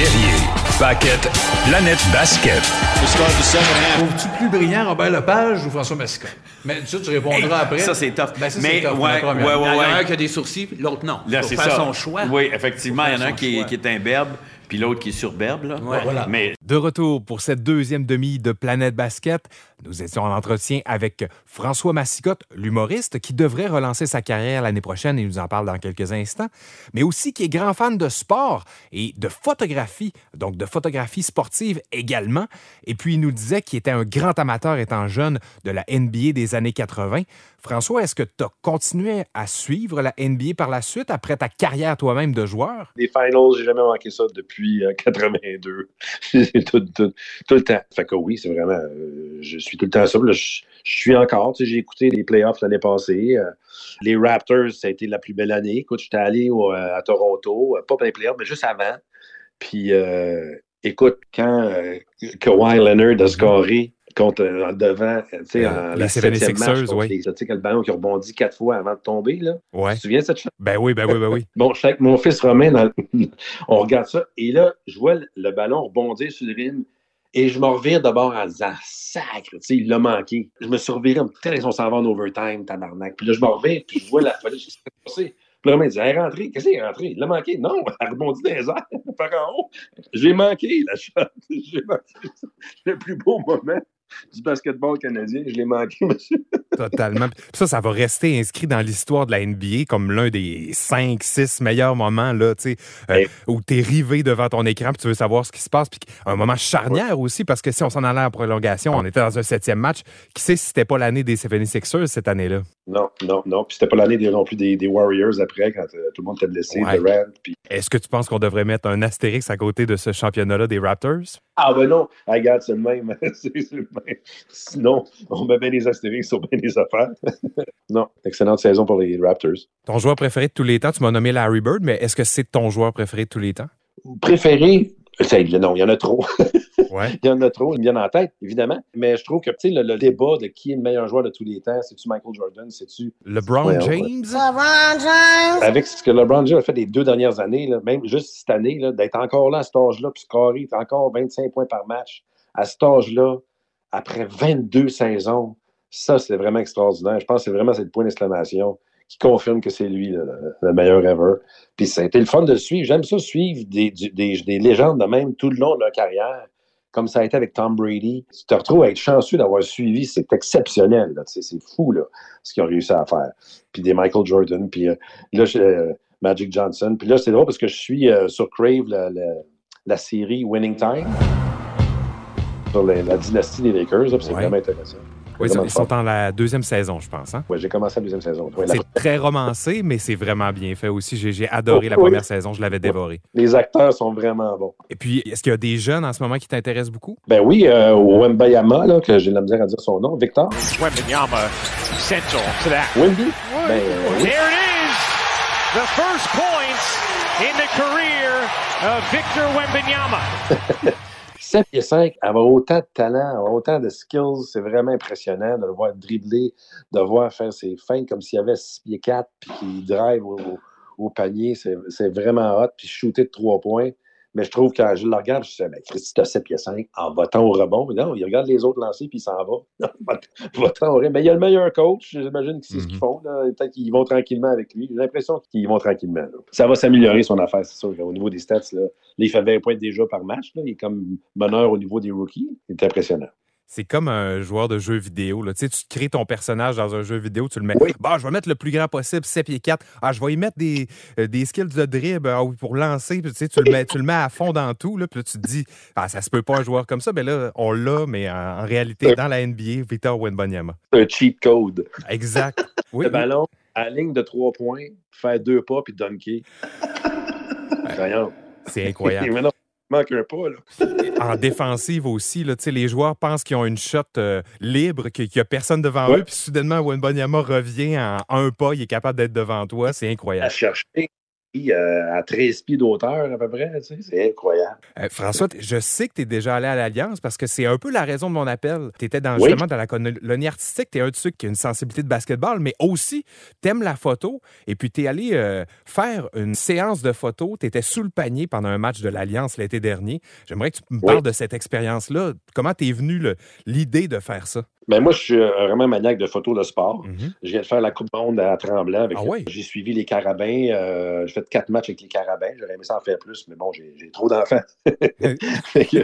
Guerrier, Paquette, Planète Basket. Trouves-tu plus brillant Robert Lepage ou François Mascotte? Mais ça, tu répondras après. Ça, c'est tough. Ben, ça, Mais, c'est tough, ouais, ouais, ouais, Il y en a un qui a des sourcils, l'autre non. Là, c'est faire ça. son choix. Oui, effectivement, il y en a un qui est imberbe, puis l'autre qui est surberbe. Là. Ouais. Voilà. Mais De retour pour cette deuxième demi de Planète Basket, nous étions en entretien avec François Massicotte, l'humoriste, qui devrait relancer sa carrière l'année prochaine, et il nous en parle dans quelques instants, mais aussi qui est grand fan de sport et de photographie, donc de photographie sportive également. Et puis il nous disait qu'il était un grand amateur étant jeune de la NBA des années 80. François, est-ce que tu as continué à suivre la NBA par la suite après ta carrière toi-même de joueur? Les finals, j'ai jamais manqué ça depuis euh, *laughs* 82. tout, tout- le temps. Fait que oui, c'est vraiment. euh, je suis tout le temps ça. Je, suis encore. tu J'ai écouté les playoffs l'année passée. euh, les Raptors, ça a été la plus belle année. Écoute, j'étais allé à Toronto, euh, pas pour les playoffs, mais juste avant. Puis, euh, écoute, quand euh, Kawhi Leonard a scoré contre euh, en devant, tu sais, en Les la 76ers, septième match, contre oui. les- tu sais, que le ballon qui rebondit quatre fois avant de tomber, là. Ouais. Tu te souviens de cette chose? Ben oui, ben oui, ben oui. *laughs* Bon, je suis avec mon fils Romain, dans le- *laughs* on regarde ça, et là, je vois le, ballon rebondir sur le rim, et je me revire d'abord en disant sacre, tu sais, il l'a manqué. Je me suis reviré en me on s'en va en overtime, tabarnak. Puis là, je me revire, puis je vois la police, je sais passé? Puis le Romain dit, elle est rentrée. Qu'est-ce qu'il est rentré? Il l'a manqué. Non, *laughs* elle rebondit dans les airs, par en haut. J'ai manqué la shot. J'ai manqué. Le plus beau moment du basketball canadien, je l'ai manqué, *laughs* monsieur. Totalement. Puis ça, ça va rester inscrit dans l'histoire de la NBA comme l'un des cinq, six meilleurs moments là, euh, où tu es rivé devant ton écran puis tu veux savoir ce qui se passe. Puis un moment charnière aussi, parce que si on s'en allait en prolongation, on était dans un septième match. Qui sait si c'était pas l'année des 76ers cette année-là? Non, non, non. Puis c'était pas l'année non plus des, des Warriors après, quand euh, tout le monde était blessé, Ouais. Durant, puis Est-ce que tu penses qu'on devrait mettre un astérix à côté de ce championnat-là des Raptors? Ah ben non, got c'est le même. *laughs* C'est le même. Sinon, on met bien des astérix sur bien des affaires. *laughs* non, excellente saison pour les Raptors. Ton joueur préféré de tous les temps, tu m'as nommé Larry Bird, mais est-ce que c'est ton joueur préféré de tous les temps? Préféré, non, il y en a trop. *laughs* Ouais. il y en a trop, il me vient en tête, évidemment. Mais je trouve que, le, le débat de qui est le meilleur joueur de tous les temps, c'est-tu Michael Jordan, c'est-tu... LeBron Ouais, ouais. James? LeBron James. Avec ce que LeBron James a fait les deux dernières années, là, même juste cette année, d'être encore là à cet âge-là, puis scorer encore 25 points par match, à cet âge-là, après 22 saisons, ça, c'est vraiment extraordinaire. Je pense que c'est vraiment cette point d'exclamation qui confirme que c'est lui le, le meilleur ever. Puis ça a été le fun de suivre. J'aime ça suivre des, des, des légendes de même tout le long de leur carrière, comme ça a été avec Tom Brady. Tu te retrouves à être chanceux d'avoir suivi. C'est exceptionnel. C'est fou là, ce qu'ils ont réussi à faire. Puis des Michael Jordan. Puis euh, là, euh, Magic Johnson. Puis là, c'est drôle parce que je suis euh, sur Crave, la- la série Winning Time, sur la, la dynastie des Lakers. c'est Ouais. vraiment intéressant. Oui, ils sont en la deuxième saison, je pense. Hein? Ouais, j'ai commencé la deuxième saison. Ouais, la- C'est très romancé, mais c'est vraiment bien fait aussi. J'ai adoré la oui. première saison, je l'avais dévoré. Les acteurs sont vraiment bons. Et puis, est-ce qu'il y a des jeunes en ce moment qui t'intéressent beaucoup? Ben oui, euh, Wembayama, là, que j'ai de la misère à dire son nom, Victor. Wembanyama central to that. Wemby? Ben, euh, oui. There it is. The first points in the career of Victor Wembanyama. *laughs* 7 pieds 5, avoir autant de talent, avoir autant de skills, c'est vraiment impressionnant de le voir dribbler, de le voir faire ses feintes comme s'il avait 6 pieds 4 puis qu'il drive au, au- panier. C'est c'est vraiment hot. Puis shooter de 3 points. Mais je trouve que quand je le regarde, je dis, ben, Christy, t'as 7 pieds 5 en votant au rebond. Mais non, il regarde les autres lancer puis il s'en va. *laughs* votant au rebond. Mais il y a le meilleur coach. J'imagine que c'est ce qu'ils font. là. Peut-être qu'ils vont tranquillement avec lui. J'ai l'impression qu'ils vont tranquillement. là. Ça va s'améliorer son affaire, c'est sûr. Au niveau des stats, là, Là, il fait 20 points déjà par match. là. Il est comme meneur au niveau des rookies. C'est impressionnant. C'est comme un joueur de jeu vidéo. Là. Tu, sais, tu crées ton personnage dans un jeu vidéo, tu le mets. Bah, je vais mettre le plus grand possible, 7 pieds 4. Ah, je vais y mettre des, euh, des skills de dribble ah pour lancer. Puis, tu, sais, tu, le mets, tu le mets à fond dans tout. Là, puis là, tu te dis, ah, ça se peut pas un joueur comme ça. Mais là, on l'a, mais en, en réalité, dans la NBA, Victor Wenbanyama. C'est un cheat code. Exact. *laughs* Oui, le ballon à la ligne de 3 points, faire deux pas puis dunker. *laughs* C'est incroyable. *laughs* Mais non, il manque un pas. Là. en défensive aussi, là, les joueurs pensent qu'ils ont une shot euh, libre, qu'il n'y a personne devant Ouais. eux, puis soudainement, Wenbanyama revient en un pas, il est capable d'être devant toi. C'est À incroyable. chercher à 13 pieds d'auteur à peu près. tu sais, C'est incroyable. Euh, François, je sais que tu es déjà allé à l'Alliance parce que c'est un peu la raison de mon appel. Tu étais dans, Oui. justement dans la colonie artistique, tu es un de ceux qui a une sensibilité de basketball, mais aussi tu aimes la photo. Et puis tu es allé euh, faire une séance de photos. Tu étais sous le panier pendant un match de l'Alliance l'été dernier. J'aimerais que tu me Oui. parles de cette expérience-là. Comment t'es venu l'idée de faire ça? Ben moi, je suis euh, vraiment maniaque de photos de sport. Mhm. Je viens de faire la Coupe du Monde à Tremblant. Ah ouais? J'ai suivi les Carabins. euh, j'ai fait quatre matchs avec les Carabins. J'aurais aimé ça en faire plus, mais bon, j'ai trop d'enfants. *laughs* *laughs*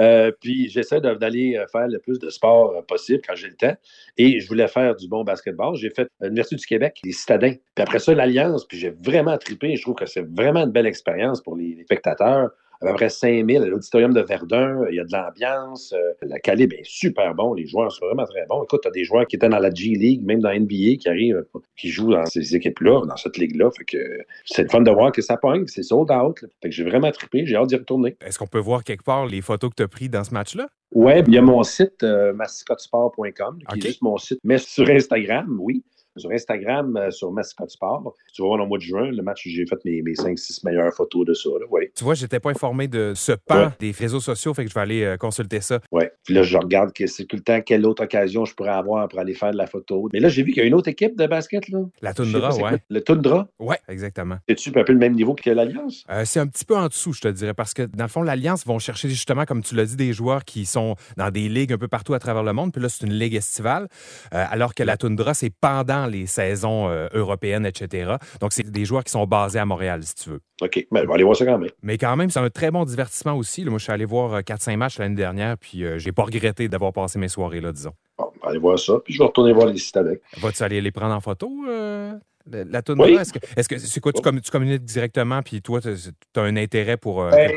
Euh, puis j'essaie d'aller faire le plus de sport possible quand j'ai le temps. Et je voulais faire du bon basketball. J'ai fait l'Université du Québec, les citadins. Puis après ça, l'Alliance. Puis j'ai vraiment trippé. Je trouve que c'est vraiment une belle expérience pour les spectateurs. À peu près 5000 à l'auditorium de Verdun. Il y a de l'ambiance. euh, la calibre est super bon. Les joueurs sont vraiment très bons. Écoute, tu as des joueurs qui étaient dans la G League, même dans la NBA, qui arrivent, euh, qui jouent dans ces équipes-là, dans cette ligue-là. Fait que c'est le fun de voir que ça pogne. C'est sold out. là. Fait que j'ai vraiment trippé. J'ai hâte d'y retourner. Est-ce qu'on peut voir quelque part les photos que tu as prises dans ce match-là? Ouais, il y a mon site euh, mascotesport.com, qui est juste mon site. Mais sur Instagram, oui. Sur Instagram, euh, sur Mascotte Sport. Tu vas voir, au mois de juin, le match où j'ai fait mes, mes 5-6 meilleures photos de ça. là, Oui. Tu vois, j'étais pas informé de ce pan Ouais. des réseaux sociaux, fait que je vais aller euh, consulter ça. Oui. Puis là, je regarde que c'est tout le temps quelle autre occasion je pourrais avoir pour aller faire de la photo. Mais là, j'ai vu qu'il y a une autre équipe de basket, là. La Je ouais. quoi. Le Tundra. Ouais, exactement. C'est-tu un peu le même niveau que l'Alliance? Euh, c'est un petit peu en dessous, je te dirais, parce que dans le fond, l'Alliance vont chercher justement, comme tu l'as dit, des joueurs qui sont dans des ligues un peu partout à travers le monde. Puis là, c'est une ligue estivale, alors que la Toundra, c'est pendant les saisons euh, européennes, etc. Donc, c'est des joueurs qui sont basés à Montréal, si tu veux. OK. Ben, je vais aller voir ça quand même. Mais quand même, c'est un très bon divertissement aussi. Là, moi, je suis allé voir euh, 4-5 matchs l'année dernière, puis euh, j'ai pas regretté d'avoir passé mes soirées là, disons. Bon, on va aller voir ça. Puis je vais retourner voir les sites avec. Vas-tu aller les prendre en photo, euh, la? Oui. Est-ce que c'est quoi, tu, tu communiques directement, puis toi, tu as un intérêt pour. euh, Ben,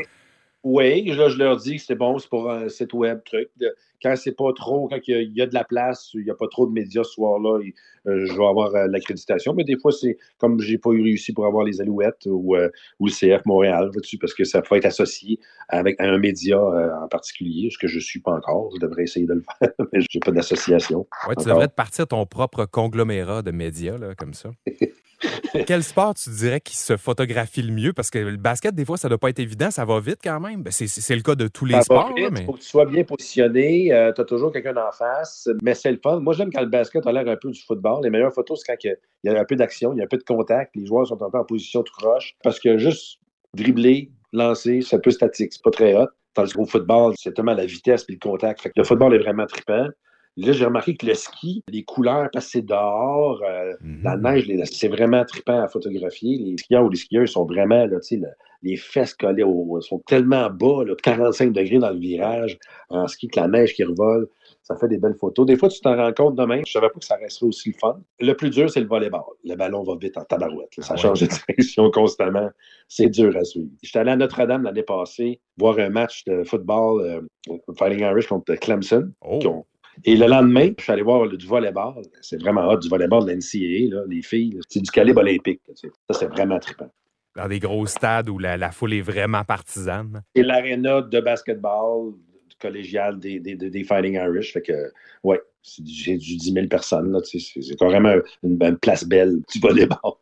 oui, là, je leur dis que c'est bon, c'est pour un site web, truc. Quand c'est pas trop, quand il y, a, il y a de la place, il n'y a pas trop de médias ce soir-là, euh, je vais avoir euh, l'accréditation. Mais des fois, c'est comme j'ai pas eu réussi pour avoir les Alouettes ou, euh, ou le CF Montréal, parce que ça faut être associé avec un média euh, en particulier, ce que je suis pas encore. Je devrais essayer de le *laughs* faire, mais j'ai pas d'association. Ouais, tu devrais te partir ton propre conglomérat de médias, là, comme ça. *laughs* *laughs* Quel sport tu dirais qui se photographie le mieux? Parce que le basket, des fois, ça doit pas être évident, ça va vite quand même. Ben, c'est- le cas de tous les Ça sports, Il mais faut que tu sois bien positionné. tu as toujours quelqu'un en face, mais c'est le fun. Moi, j'aime quand le basket a l'air un peu du football. Les meilleures photos, c'est quand il y a- il y a un peu d'action, il y a un peu de contact, les joueurs sont un peu en position tout croche. Parce que juste dribbler, lancer, c'est un peu statique, c'est pas très hot. Tandis qu'au football, c'est tellement la vitesse et le contact. Fait que le football est vraiment trippant. Là, j'ai remarqué que le ski, les couleurs passées dehors, euh, Mhm. la neige, les- c'est vraiment trippant à photographier. Les skieurs ou les skieurs sont vraiment là, tu sais, le- les fesses collées au, sont tellement bas, là, 45 degrés dans le virage, en ski, que la neige qui revole. Ça fait des belles photos. Des fois, tu t'en rends compte demain. Je savais pas que ça resterait aussi le fun. Le plus dur, c'est le volleyball. Le ballon va vite en tabarouette. là. Ça Ah ouais. change de *laughs* direction constamment. C'est dur à suivre. J'étais allé à Notre-Dame l'année passée voir un match de football euh, Fighting Irish contre Clemson. Oh. qui ont- et le lendemain, je suis allé voir le, du volleyball. C'est vraiment hot, du volleyball de l'NCAA, là, les filles. C'est du calibre olympique. Ça, c'est vraiment trippant. Dans des gros stades où la, la foule est vraiment partisane. Et l'aréna de basketball collégial des, des, des- Fighting Irish. Fait que, ouais, c'est du, du 10 000 personnes. là, C'est c'est carrément une, une place belle du volleyball.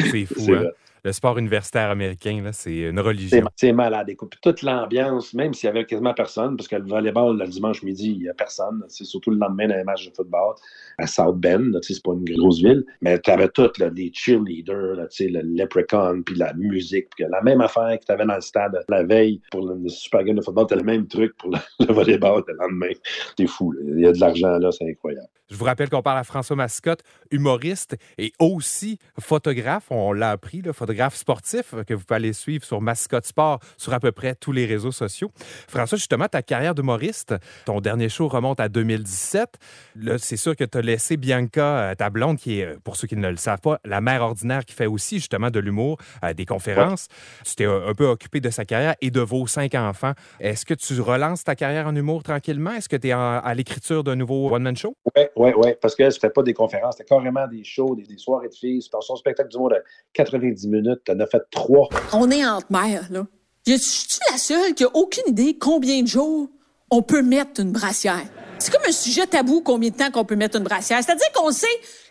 C'est fou, C'est hein? Le sport universitaire américain, c'est une religion. c'est malade. Écoute, puis toute l'ambiance, même s'il y avait quasiment personne, parce que le volleyball, le dimanche midi, il n'y a personne. C'est surtout le lendemain d'un match de football à South Bend. C'est pas une grosse ville. Mais tu avais tout, là, les cheerleaders, là, le leprechaun, puis la musique. Puis la même affaire que tu avais dans le stade la veille pour le, Super Game de football. Tu le même truc pour le, *laughs* le volleyball le lendemain. C'est fou. là. Il y a de l'argent là, c'est incroyable. Je vous rappelle qu'on parle à François Mascotte, humoriste et aussi photographe. On l'a appris, le photographe sportif que vous pouvez aller suivre sur Mascotte Sport sur à peu près tous les réseaux sociaux. François, justement, ta carrière d'humoriste, ton dernier show remonte à 2017. Là, c'est sûr que tu as laissé Bianca, euh, ta blonde, qui est, euh, pour ceux qui ne le savent pas, la mère ordinaire qui fait aussi justement de l'humour, euh, des conférences. Tu t'es un peu occupé de sa carrière et de vos cinq enfants. Est-ce que tu relances ta carrière en humour tranquillement? Est-ce que tu es en- à l'écriture d'un nouveau one-man show? Oui, oui, oui, parce que c'était pas des conférences, c'était carrément des shows, des, des soirées de filles. Dans son spectacle monde de 90 minutes, tu en as fait trois. On est entre mères, là. Je suis la seule qui a aucune idée combien de jours on peut mettre une brassière? C'est comme un sujet tabou, combien de temps qu'on peut mettre une brassière. C'est-à-dire qu'on sait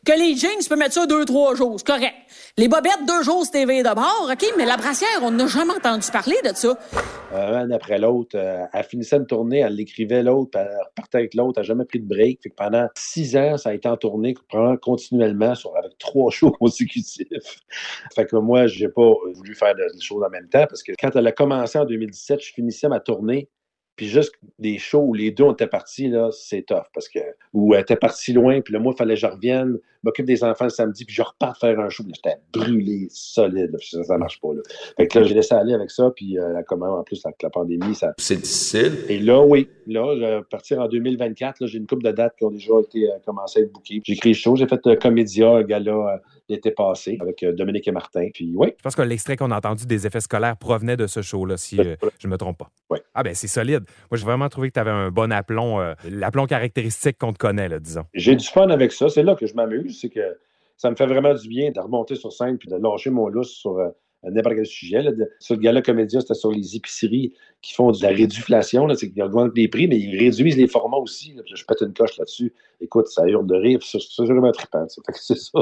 que les jeans, tu peux mettre ça deux, trois jours. C'est correct. Les bobettes, deux jours, c'est TV de bord, OK? Mais la brassière, on n'a jamais entendu parler de ça. Euh, un après l'autre. Euh, elle finissait une tournée, elle l'écrivait l'autre, elle repartait avec l'autre, elle n'a jamais pris de break. Fait que pendant six ans, ça a été en tournée continuellement avec trois *laughs* shows consécutifs. fait que moi, j'ai pas voulu faire des choses en même temps parce que quand elle a commencé en 2017, je finissais ma tournée. Puis juste des shows où les deux on était partis, là, c'est tough parce que où elle était partie loin, puis là, moi, il fallait que je revienne, m'occupe des enfants le samedi, puis je repars faire un show. J'étais brûlé, solide, là, ça, ça marche pas. Là. Fait que là, j'ai laissé aller avec ça, puis euh, la commande, en plus, avec la pandémie, ça. C'est difficile. Et là, oui, là, je vais partir en 2024, là, j'ai une couple de dates qui ont déjà été euh, commencé à être bookées. J'ai écrit le show, j'ai fait euh, Comédia, un gala euh, l'été passé avec Dominique et Martin. Puis oui, Je pense que l'extrait qu'on a entendu des effets scolaires provenait de ce show-là, si euh, je ne me trompe pas. Oui. Ah ben c'est solide. Moi, j'ai vraiment trouvé que tu avais un bon aplomb, euh, l'aplomb caractéristique qu'on te connaît, là, disons. j'ai du fun avec ça. C'est là que je m'amuse. C'est que ça me fait vraiment du bien de remonter sur scène puis de lâcher mon lousse sur euh, n'importe quel sujet. Là. De- sur le gala comédia, c'était sur les épiceries qui font de la réduflation. C'est qu'ils augmentent les prix, mais ils réduisent les formats aussi. là. Je pète une coche là-dessus. Écoute, ça hurle de rire. C'est vraiment trippant. ça. *laughs* C'est ça.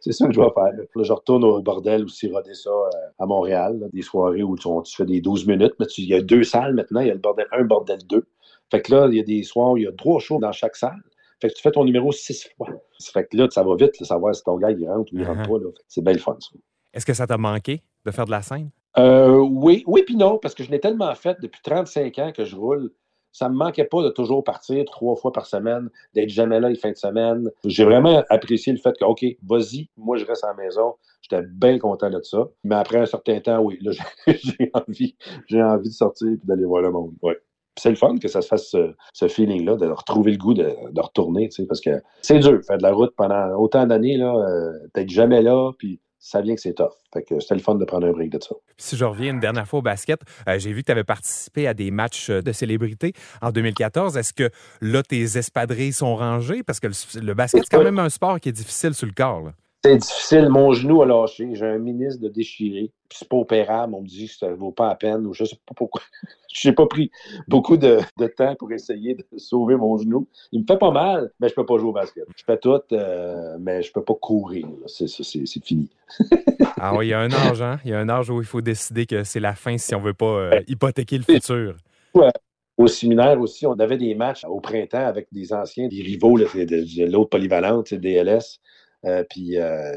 c'est ça que je vais faire. Là. Je retourne au bordel aussi roder ça euh, à Montréal. là. Des soirées où tu, tu fais des 12 minutes. Mais il y a deux salles maintenant. Il y a le bordel 1, bordel 2. Fait que là, il y a des soirs où il y a trois shows dans chaque salle. Fait que tu fais ton numéro six fois. Fait que là, ça va vite, là, savoir si ton gars il rentre ou il rentre Uh-huh. pas. C'est bien le fun, ça. Est-ce que ça t'a manqué de faire de la scène? Euh, oui, oui, puis non, parce que je l'ai tellement fait depuis 35 ans que je roule. Ça me manquait pas de toujours partir trois fois par semaine, d'être jamais là les fins de semaine. J'ai vraiment apprécié le fait que, OK, vas-y, moi je reste à la maison. J'étais bien content de ça. Mais après un certain temps, oui, là, *laughs* j'ai envie, j'ai envie de sortir et d'aller voir le monde. Ouais. C'est le fun que ça se fasse ce, feeling-là, de retrouver le goût de, de retourner, parce que c'est dur, faire de la route pendant autant d'années, là, euh, d'être jamais là, puis ça vient que c'est tough. Fait que c'était le fun de prendre un break de ça. Si je reviens une dernière fois au basket, euh, j'ai vu que tu avais participé à des matchs euh, de célébrités en 2014. Est-ce que là, tes espadrilles sont rangées? Parce que le, le basket, c'est quand même un sport qui est difficile sur le corps. là. C'est difficile. Mon genou a lâché. J'ai un ministre de déchiré. Puis c'est pas opérable. On me dit que ça vaut pas la peine. Ou je sais pas pourquoi. *laughs* J'ai pas pris beaucoup de, de temps pour essayer de *laughs* sauver mon genou. Il me fait pas mal, mais je peux pas jouer au basket. Je fais tout, euh, mais je peux pas courir. C'est ça, c'est c'est fini. *laughs* Ah oui, il y a un âge, hein? Il y a un âge où il faut décider que c'est la fin si on veut pas euh, hypothéquer le futur. Ouais. Au séminaire aussi, on avait des matchs au printemps avec des anciens, des rivaux de, de- de l'autre polyvalente, DLS. Euh, puis, euh,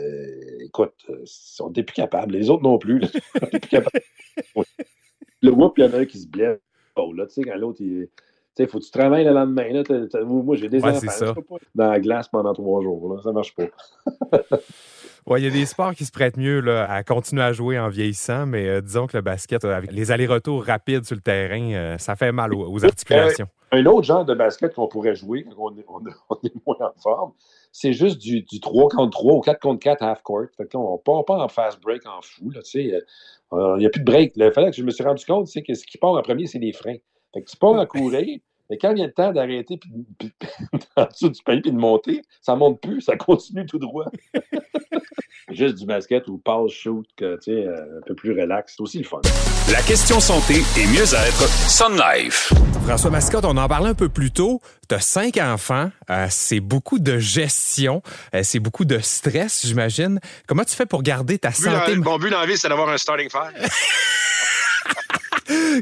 écoute, euh, ils sont plus capables. Les autres non plus. là. *laughs* On. Le whoop, il y en a un qui se blesse. Oh, là, tu sais, quand l'autre, il. Tu sais, faut que tu travailles le lendemain. Là, moi, j'ai des Ouais, enfants. c'est là, ça. je peux pas être dans la glace pendant trois jours. Là. Ça marche pas. *laughs* Ouais, il y a des sports qui se prêtent mieux là, à continuer à jouer en vieillissant, mais euh, disons que le basket, euh, avec les allers-retours rapides sur le terrain, euh, ça fait mal aux, aux articulations. Un autre genre de basket qu'on pourrait jouer quand on on on est moins en forme, c'est juste du, du 3 contre 3 ou 4 contre 4 half-court. Fait que là, on part pas en fast break en fou. sais. Euh, Il n'y a plus de break. Le fait que je me suis rendu compte, c'est que ce qui part en premier, c'est les freins. Fait que tu pars à *laughs* courir, mais quand vient le temps d'arrêter puis, puis, *laughs* en dessous du panier puis de monter, ça monte plus, ça continue tout droit. *laughs* Juste du basket ou pass shoot, que, tu sais, euh, un peu plus relax, c'est aussi le fun. La question santé et mieux-être, Sun Life. François Mascotte, on en parlait un peu plus tôt. Tu as cinq enfants. euh, c'est beaucoup de gestion. euh, c'est beaucoup de stress, j'imagine. Comment tu fais pour garder ta santé? Mon but dans la vie, c'est d'avoir un starting five. *laughs*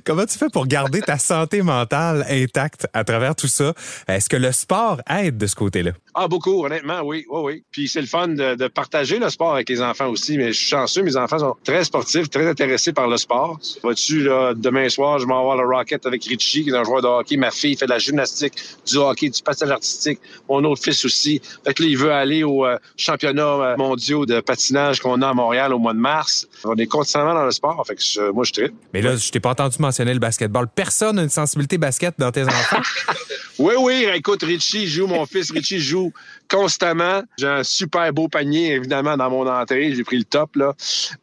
Comment tu fais pour garder ta santé mentale intacte à travers tout ça? Est-ce que le sport aide de ce côté-là? Ah, beaucoup, honnêtement, oui, oui, oui. Puis c'est le fun de, de partager le sport avec les enfants aussi. Mais je suis chanceux, mes enfants sont très sportifs, très intéressés par le sport. Vois-tu, là, demain soir, je vais voir le Rocket avec Richie, qui est un joueur de hockey. Ma fille fait de la gymnastique, du hockey, du patinage artistique. Mon autre fils aussi. Fait que là, il veut aller au euh, championnat euh, mondiaux de patinage qu'on a à Montréal au mois de mars. On est constamment dans le sport. Fait que je- moi, je tripe. Mais là, je t'ai pas entendu mentionner le basketball. Personne n'a une sensibilité basket dans tes enfants? *laughs* Oui, oui, écoute, Richie joue, mon fils Richie joue constamment. J'ai un super beau panier, évidemment, dans mon entrée. J'ai pris le top, là.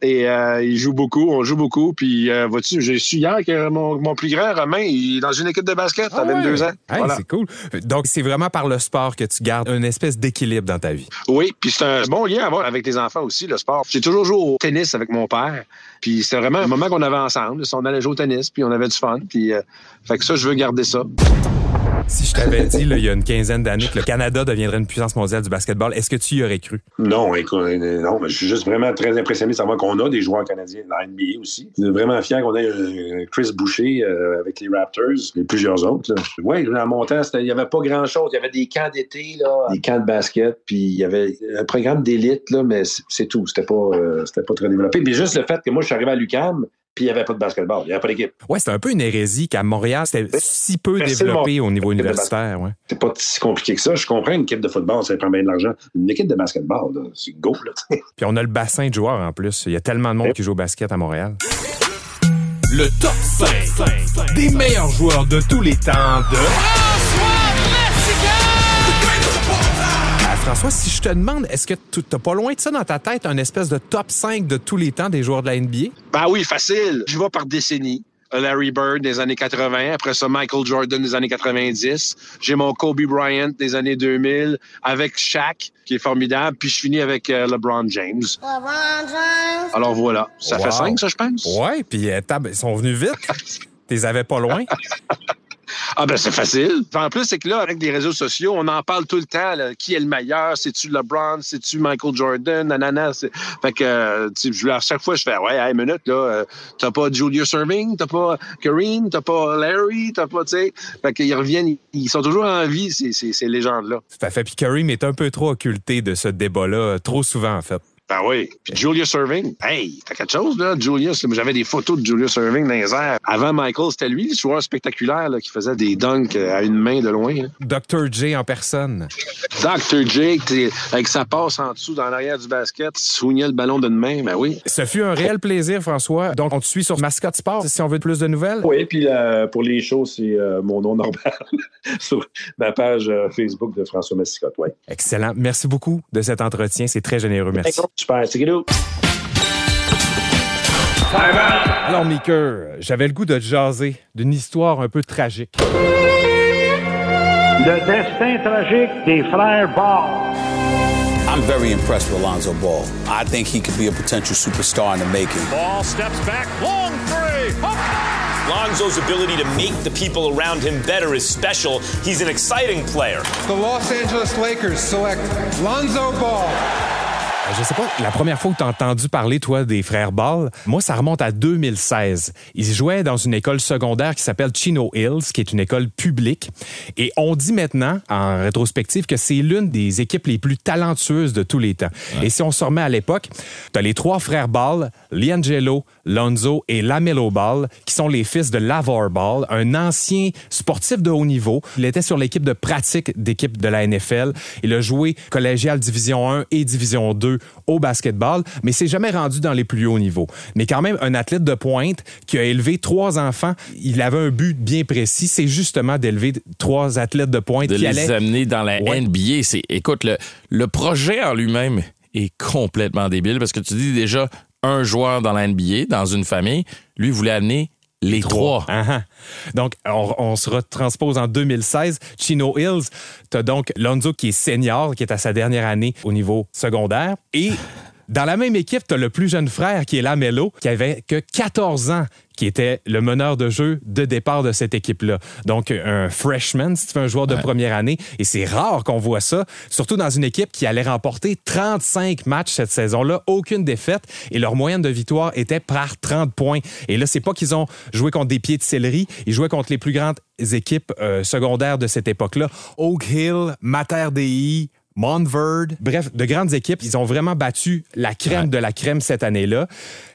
Et euh, il joue beaucoup, on joue beaucoup. Puis, euh, vois-tu, j'ai su hier que mon, mon plus grand, Romain, il est dans une équipe de basket à 22 ans. Hey, Voilà. C'est cool. Donc, c'est vraiment par le sport que tu gardes une espèce d'équilibre dans ta vie. Oui, puis c'est un bon lien à avoir avec tes enfants aussi, le sport. J'ai toujours joué au tennis avec mon père. Puis c'était vraiment un moment qu'on avait ensemble. On allait jouer au tennis, puis on avait du fun. Puis, euh, fait que ça, je veux garder ça. Si je t'avais dit, il y a une quinzaine d'années, que le Canada deviendrait une puissance mondiale du basketball, est-ce que tu y aurais cru? Non, écoute, euh, non, mais je suis juste vraiment très impressionné de savoir qu'on a des joueurs canadiens dans la NBA aussi. Je suis vraiment fier qu'on ait euh, Chris Boucher euh, avec les Raptors et plusieurs autres. Oui, en montant, il n'y avait pas grand-chose. Il y avait des camps d'été, des camps de basket, puis il y avait un programme d'élite, mais c'est tout. C'était pas, c'était pas très développé. Puis juste le fait que moi, je suis arrivé à l'UQAM, puis il n'y avait pas de basketball, il n'y avait pas d'équipe. Ouais, c'est un peu une hérésie qu'à Montréal, c'était si peu développé au niveau universitaire. Ouais. C'est pas si compliqué que ça. Je comprends une équipe de football, ça prend bien de l'argent. Une équipe de basketball, c'est go, là. *laughs* Puis on a le bassin de joueurs en plus. Il y a tellement de monde qui joue au basket à Montréal. Le top 5 des meilleurs joueurs de tous les temps de... François, si je te demande, est-ce que tu t'as pas loin de ça dans ta tête, un espèce de top 5 de tous les temps des joueurs de la NBA? Ben oui, facile. Je vais par décennie. Larry Bird des années 80, après ça Michael Jordan des années 90. J'ai mon Kobe Bryant des années 2000 avec Shaq qui est formidable, puis je finis avec euh, LeBron James. Alors voilà, ça Wow. fait cinq ça je pense? Ouais, puis euh, tab- ils sont venus vite. *laughs* T'es avais pas loin. *laughs* Ah ben c'est facile. En plus c'est que là avec les réseaux sociaux, on en parle tout le temps qui est le meilleur, c'est-tu LeBron, c'est-tu Michael Jordan, nanana, fait que euh, je- à chaque fois je fais ouais, hey, minute là, euh, t'as pas Julius Irving, t'as pas Kareem, t'as pas Larry, t'as pas tu sais, fait qu'ils reviennent, ils- sont toujours en vie ces, ces, ces légendes là. Tout à fait. Puis Curry est un peu trop occulté de ce débat-là, euh, trop souvent en fait. Ben oui. Puis Julius Irving, hey, t'as quelque chose, là, Julius. là. J'avais des photos de Julius Irving dans les airs. Avant Michael, c'était lui, le joueur spectaculaire là, qui faisait des dunks euh, à une main de loin. hein. Dr. J en personne. Dr. T'sais, avec sa passe en dessous dans l'arrière du basket, soignait le ballon d'une main, ben oui. Ce fut un réel plaisir, François. Donc, on te suit sur Mascotte Sport si on veut plus de nouvelles. Oui, puis euh, pour les shows, c'est euh, mon nom normal *laughs* sur ma page euh, Facebook de François Massicotte, oui. Excellent. Merci beaucoup de cet entretien. C'est très généreux. Merci. Super, c'est guidou. Alors, Meeker, j'avais le goût de te jaser d'une histoire un peu tragique. Le destin tragique des frères Ball. I'm very impressed with Alonzo Ball. I think he could be a potential superstar in the making. Ball steps back, long three. Lonzo's ability to make the people around him better is special. He's an exciting player. The Los Angeles Lakers select Lonzo Ball. Euh, Je sais pas, la première fois que tu as entendu parler, toi, des frères Ball, moi, ça remonte à 2016. Ils jouaient dans une école secondaire qui s'appelle Chino Hills, qui est une école publique. Et on dit maintenant, en rétrospective, que c'est l'une des équipes les plus talentueuses de tous les temps. Et si on se remet à l'époque, tu as les trois frères Ball, Liangelo, Lonzo et Lamelo Ball, qui sont les fils de Lavar Ball, un ancien sportif de haut niveau. Il était sur l'équipe de pratique d'équipe de la NFL. Il a joué collégial Division 1 et Division 2 talentueux au basketball, mais s'est jamais rendu dans les plus hauts niveaux. Mais quand même, un athlète de pointe qui a élevé trois enfants, il avait un but bien précis, c'est justement d'élever trois athlètes de pointe de qui les allaient... amener dans la Ouais. NBA. C'est, écoute, le, le projet en lui-même est complètement débile parce que tu dis déjà un joueur dans la NBA, dans une famille, lui voulait amener les trois. Ah, ah. Donc, on, on se retranspose en 2016. Chino Hills, tu as donc Lonzo qui est senior, qui est à sa dernière année au niveau secondaire. Et dans la même équipe, tu as le plus jeune frère qui est Lamelo, qui avait que 14 ans qui était le meneur de jeu de départ de cette équipe-là. Donc, un freshman, si tu fais un joueur de première année. Et c'est rare qu'on voit ça, surtout dans une équipe qui allait remporter 35 matchs cette saison-là, aucune défaite. Et leur moyenne de victoire était par 30 points. Et là, c'est pas qu'ils ont joué contre des pieds de céleri, ils jouaient contre les plus grandes équipes euh, secondaires de cette époque-là. Oak Hill, Mater Dei, Montverde. Bref, de grandes équipes. Ils ont vraiment battu la crème de la crème cette année-là.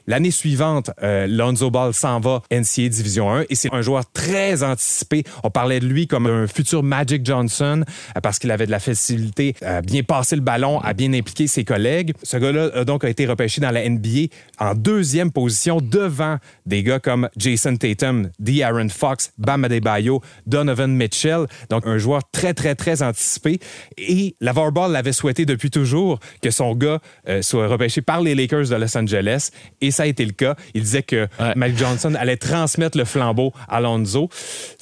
L'année suivante, euh, Lonzo Ball s'en va NCAA Division 1 et c'est un joueur très anticipé. On parlait de lui comme un futur Magic Johnson euh, parce qu'il avait de la facilité à bien passer le ballon, à bien impliquer ses collègues. Ce gars-là a donc été repêché dans la NBA en deuxième position devant des gars comme Jason Tatum, D. Aaron Fox, Bam Adebayo, Donovan Mitchell. Donc un joueur très, très, très anticipé. Et Lavar Ball l'avait souhaité depuis toujours que son gars euh, soit repêché par les Lakers de Los Angeles. Et ça a été le cas. Il disait que Mike Johnson allait transmettre le flambeau à Lonzo.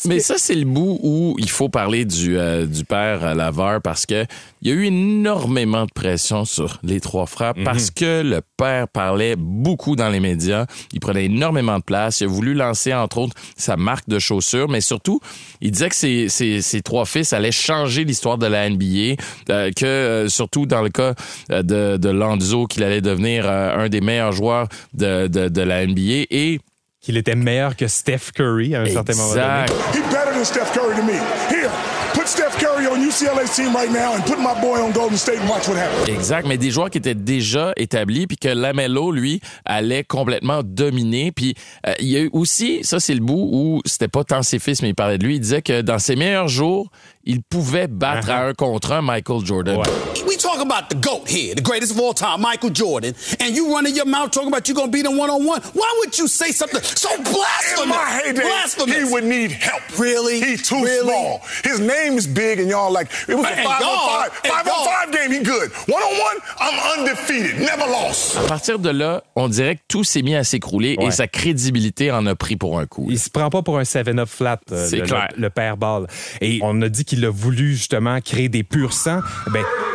Mais ça, c'est le bout où il faut parler du, euh, du père euh, Laveur parce que il y a eu énormément de pression sur les trois frères Mhm. parce que le père parlait beaucoup dans les médias. Il prenait énormément de place. Il a voulu lancer, entre autres, sa marque de chaussures, mais surtout, il disait que ses, ses, ses trois fils allaient changer l'histoire de la NBA, euh, que euh, surtout dans le cas de, de Lonzo, qu'il allait devenir un des meilleurs joueurs de, de, de la NBA et qu'il était meilleur que Steph Curry à un certain moment donné. He better than Steph Curry to me. Here, put Steph Curry on UCLA's team right now and put my boy on Golden State and watch what happens. Exact, mais des joueurs qui étaient déjà établis, puis que Lamelo, lui, allait complètement dominer. Puis euh, il y a eu aussi, ça c'est le bout où c'était pas tant ses fils, mais il parlait de lui, il disait que dans ses meilleurs jours, il pouvait battre à un contre un Michael Jordan. We talk about the GOAT here, the greatest of all time, Michael Jordan, and you running your mouth talking about you gonna beat him one on one. Why would you say something so blasphemous? In my heyday, blasphemous. he would need help. Really? He too Really? small. His name is big, and y'all like it was a And five on y'all- five. and Five on five game, he good. One on one, I'm undefeated, never lost. À partir de là, on dirait que tout s'est mis à s'écrouler et sa crédibilité en a pris pour un coup. Il se prend pas pour un 7-up flat, euh, C'est le, clair. le- le père Ball. Et on a dit qu'il a voulu justement créer des purs sangs. Ben, euh,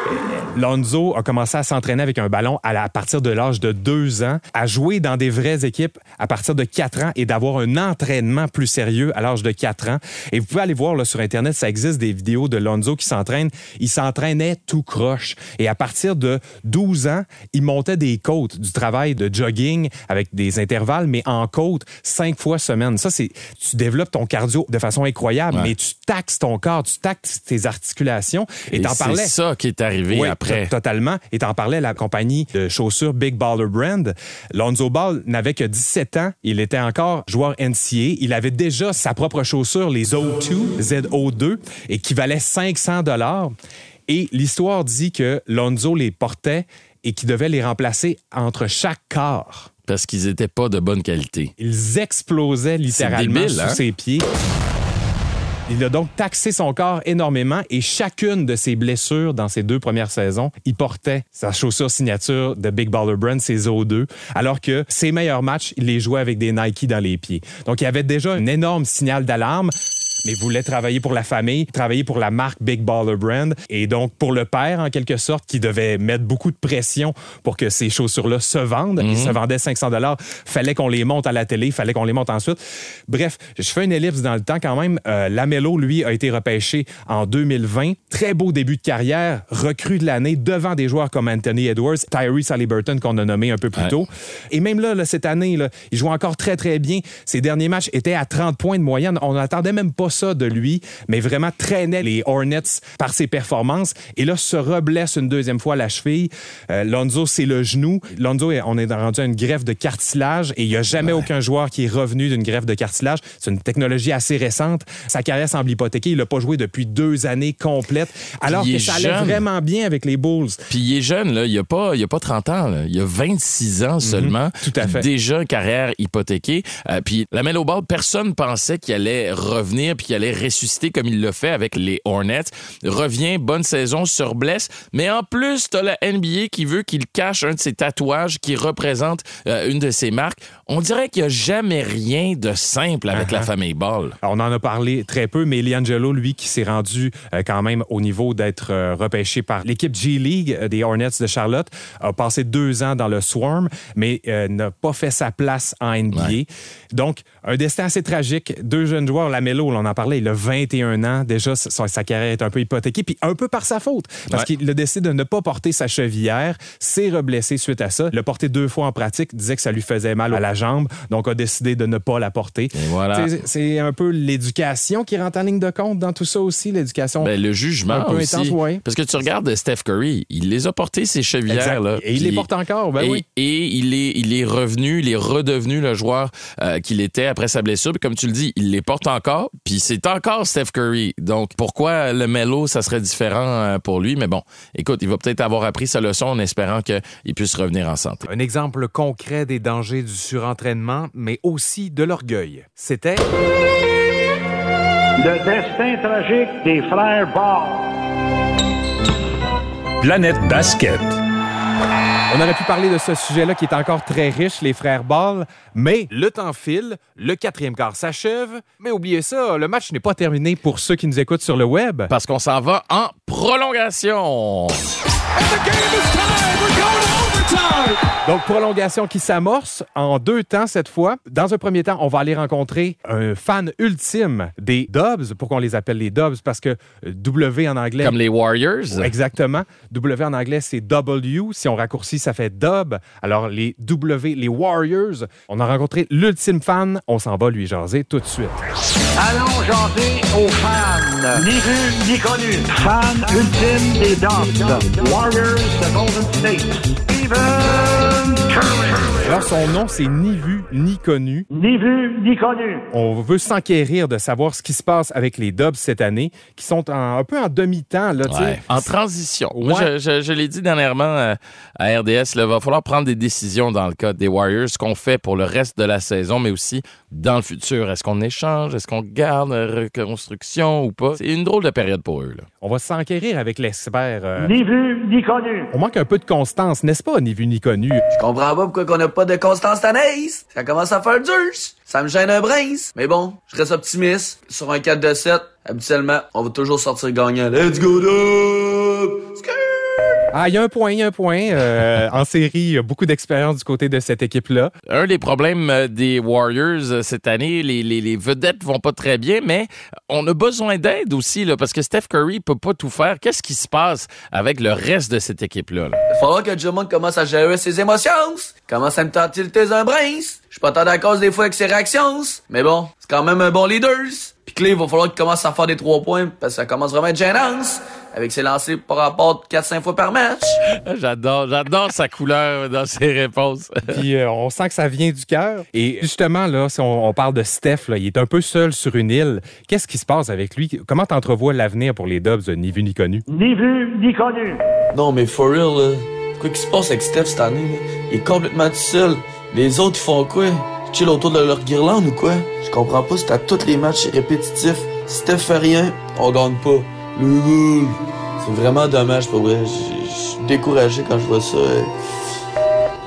Lonzo a commencé à s'entraîner avec un ballon à, la- à partir de l'âge de deux ans, à jouer dans des vraies équipes à partir de quatre ans et d'avoir un entraînement plus sérieux à l'âge de quatre ans. Et vous pouvez aller voir là, sur Internet, ça existe des vidéos de Lonzo qui s'entraîne. Il s'entraînait tout croche. Et à partir de 12 ans, il montait des côtes, du travail de jogging avec des intervalles, mais en côte, cinq fois semaine. Ça, c'est, tu développes ton cardio de façon incroyable, Ouais. mais tu taxes ton corps, tu taxes tes articulations. Et Et t'en c'est parlais. ça qui est arrivé Oui, après. To- Totalement. Et t'en parlais, la compagnie de chaussures Big Baller Brand. Lonzo Ball n'avait que 17 ans. Il était encore joueur NCA. Il avait déjà sa propre chaussure, les ZO2, ZO2, et qui valait 500 dollars. Et l'histoire dit que Lonzo les portait et qu'il devait les remplacer entre chaque quart. Parce qu'ils étaient pas de bonne qualité. Ils explosaient littéralement débile, sous hein? ses pieds. Il a donc taxé son corps énormément et chacune de ses blessures dans ses deux premières saisons, il portait sa chaussure signature de Big Baller Brand, ses O2, alors que ses meilleurs matchs, il les jouait avec des Nike dans les pieds. Donc il y avait déjà un énorme signal d'alarme mais voulait travailler pour la famille, travailler pour la marque Big Baller Brand et donc pour le père en quelque sorte qui devait mettre beaucoup de pression pour que ces chaussures-là se vendent. Ils se vendaient 500 dollars, fallait qu'on les monte à la télé, fallait qu'on les monte ensuite. Bref, je fais une ellipse dans le temps quand même. Euh, Lamelo lui a été repêché en 2020, très beau début de carrière, recrue de l'année devant des joueurs comme Anthony Edwards, Tyrese Halliburton qu'on a nommé un peu plus Ouais. tôt. Et même là, là, cette année, là, il joue encore très très bien. Ses derniers matchs étaient à 30 points de moyenne. On n'attendait même pas ça de lui, mais vraiment traînait les Hornets par ses performances. Et là, se reblesse une deuxième fois la cheville. Euh, Lonzo, c'est le genou. Lonzo, on est rendu à une greffe de cartilage et il n'y a jamais aucun joueur qui est revenu d'une greffe de cartilage. C'est une technologie assez récente. Sa carrière semble hypothéquée. Il n'a pas joué depuis deux années complètes, alors que ça allait jeune. vraiment bien avec les Bulls. Puis il est jeune, là. Il a pas, il a pas 30 ans, là. Il a 26 ans seulement. Mhm. tout à fait. Déjà une carrière hypothéquée. Euh, puis la Melo Ball, personne pensait qu'il allait revenir puis qu'il allait ressusciter comme il l'a fait avec les Hornets. Revient, bonne saison, se reblesse. Mais en plus, t'as la NBA qui veut qu'il cache un de ses tatouages qui représente euh, une de ses marques. On dirait qu'il n'y a jamais rien de simple avec la Uh-huh. famille Ball. Alors, on en a parlé très peu, mais Liangelo, lui, qui s'est rendu euh, quand même au niveau d'être euh, repêché par l'équipe G-League euh, des Hornets de Charlotte, a passé deux ans dans le Swarm, mais euh, n'a pas fait sa place en NBA. Donc, un destin assez tragique. Deux jeunes joueurs, Lamelo, on en parlait, il a 21 ans. Déjà, sa, sa carrière est un peu hypothéquée, puis un peu par sa faute, parce Ouais. qu'il a décidé de ne pas porter sa chevillère, s'est reblessé suite à ça, l'a porté deux fois en pratique, disait que ça lui faisait mal à la jambe, donc a décidé de ne pas la porter. voilà. C'est un peu l'éducation qui rentre en ligne de compte dans tout ça aussi, l'éducation. Ben, le jugement un peu aussi. intense, ouais. Parce que tu regardes Steph Curry, il les a portés ses chevillières. Exact. Là, Et il les porte encore, ben et, oui. et il, est, il est revenu, il est redevenu le joueur euh, qu'il était après sa blessure. Puis comme tu le dis, il les porte encore, puis c'est encore Steph Curry. Donc pourquoi le Melo, ça serait différent euh, pour lui? Mais bon, écoute, il va peut-être avoir appris sa leçon en espérant qu'il puisse revenir en santé. Un exemple concret des dangers du surentraînement, mais aussi de l'orgueil. C'était Le destin tragique des frères Ball. Planète Basket. On aurait pu parler de ce sujet-là qui est encore très riche, les frères Ball, mais le temps file, le quatrième quart s'achève, mais oubliez ça, le match n'est pas terminé pour ceux qui nous écoutent sur le web. Parce qu'on s'en va en prolongation. Donc, prolongation qui s'amorce en deux temps cette fois. Dans un premier temps, on va aller rencontrer un fan ultime des Dubs, pour qu'on les appelle les Dubs, parce que euh, W en anglais... Comme les Warriors. Exactement. W en anglais, c'est W. Si on raccourcit, ça fait Dub. Alors, les W, les Warriors, on a rencontré l'ultime fan. On s'en va lui jaser tout de suite. Allons jaser aux fans. Ni vu ni connu. Fan ultime des Dubs. Warriors de Golden State. Stephen Curry. Alors, son nom, c'est ni vu ni connu. Ni vu ni connu. On veut s'enquérir de savoir ce qui se passe avec les Dubs cette année, qui sont en- un peu en demi-temps. Là, tu sais. Ouais, En transition. Moi, je, je- je l'ai dit dernièrement euh, à RDS, il va falloir prendre des décisions dans le cas des Warriors, ce qu'on fait pour le reste de la saison, mais aussi dans le futur. Est-ce qu'on échange? Est-ce qu'on garde reconstruction ou pas? C'est une drôle de période pour eux. Là. On va s'enquérir avec l'expert. euh, Ni vu ni connu. On manque un peu de constance, n'est-ce pas, ni vu ni connu? Je comprends pas pourquoi qu'on n'a pas de constance tanaise. Ça commence à faire dur. Ça me gêne un brince. Mais bon, je reste optimiste. Sur un 4 de 7, habituellement, on va toujours sortir gagnant. Let's go Dub! Ah, il y a un point, il y a un point. Euh, en série, il y a beaucoup d'expérience du côté de cette équipe-là. Un des problèmes euh, des Warriors euh, cette année, les, les, les vedettes vont pas très bien, mais on a besoin d'aide aussi, là, parce que Steph Curry peut pas tout faire. Qu'est-ce qui se passe avec le reste de cette équipe-là? là? Il faudra que Drummond commence à gérer ses émotions. Commence à me tenter un brince. Je suis pas tant d'accord des fois avec ses réactions. Mais bon, c'est quand même un bon leader. Puis Clay, il va falloir qu'il commence à faire des trois points parce que ça commence vraiment à être gênant. Avec ses lancers par rapport 4-5 fois par match. *laughs* J'adore, j'adore sa couleur dans ses réponses. *laughs* Puis euh, on sent que ça vient du cœur. Et justement, là, si on, on parle de Steph, là, il est un peu seul sur une île. Qu'est-ce qui se passe avec lui? Comment t'entrevois l'avenir pour les Dubs, ni vu ni connu? Ni vu ni connu. Non, mais for real, là. Quoi qui se passe avec Steph cette année, là? Il est complètement tout seul. Les autres, ils font quoi? Ils chillent autour de leur guirlande ou quoi? Je comprends pas, c'est à tous les matchs répétitifs. Si Steph fait rien, on gagne pas. C'est vraiment dommage, pour vrai. Je je suis découragé quand je vois ça.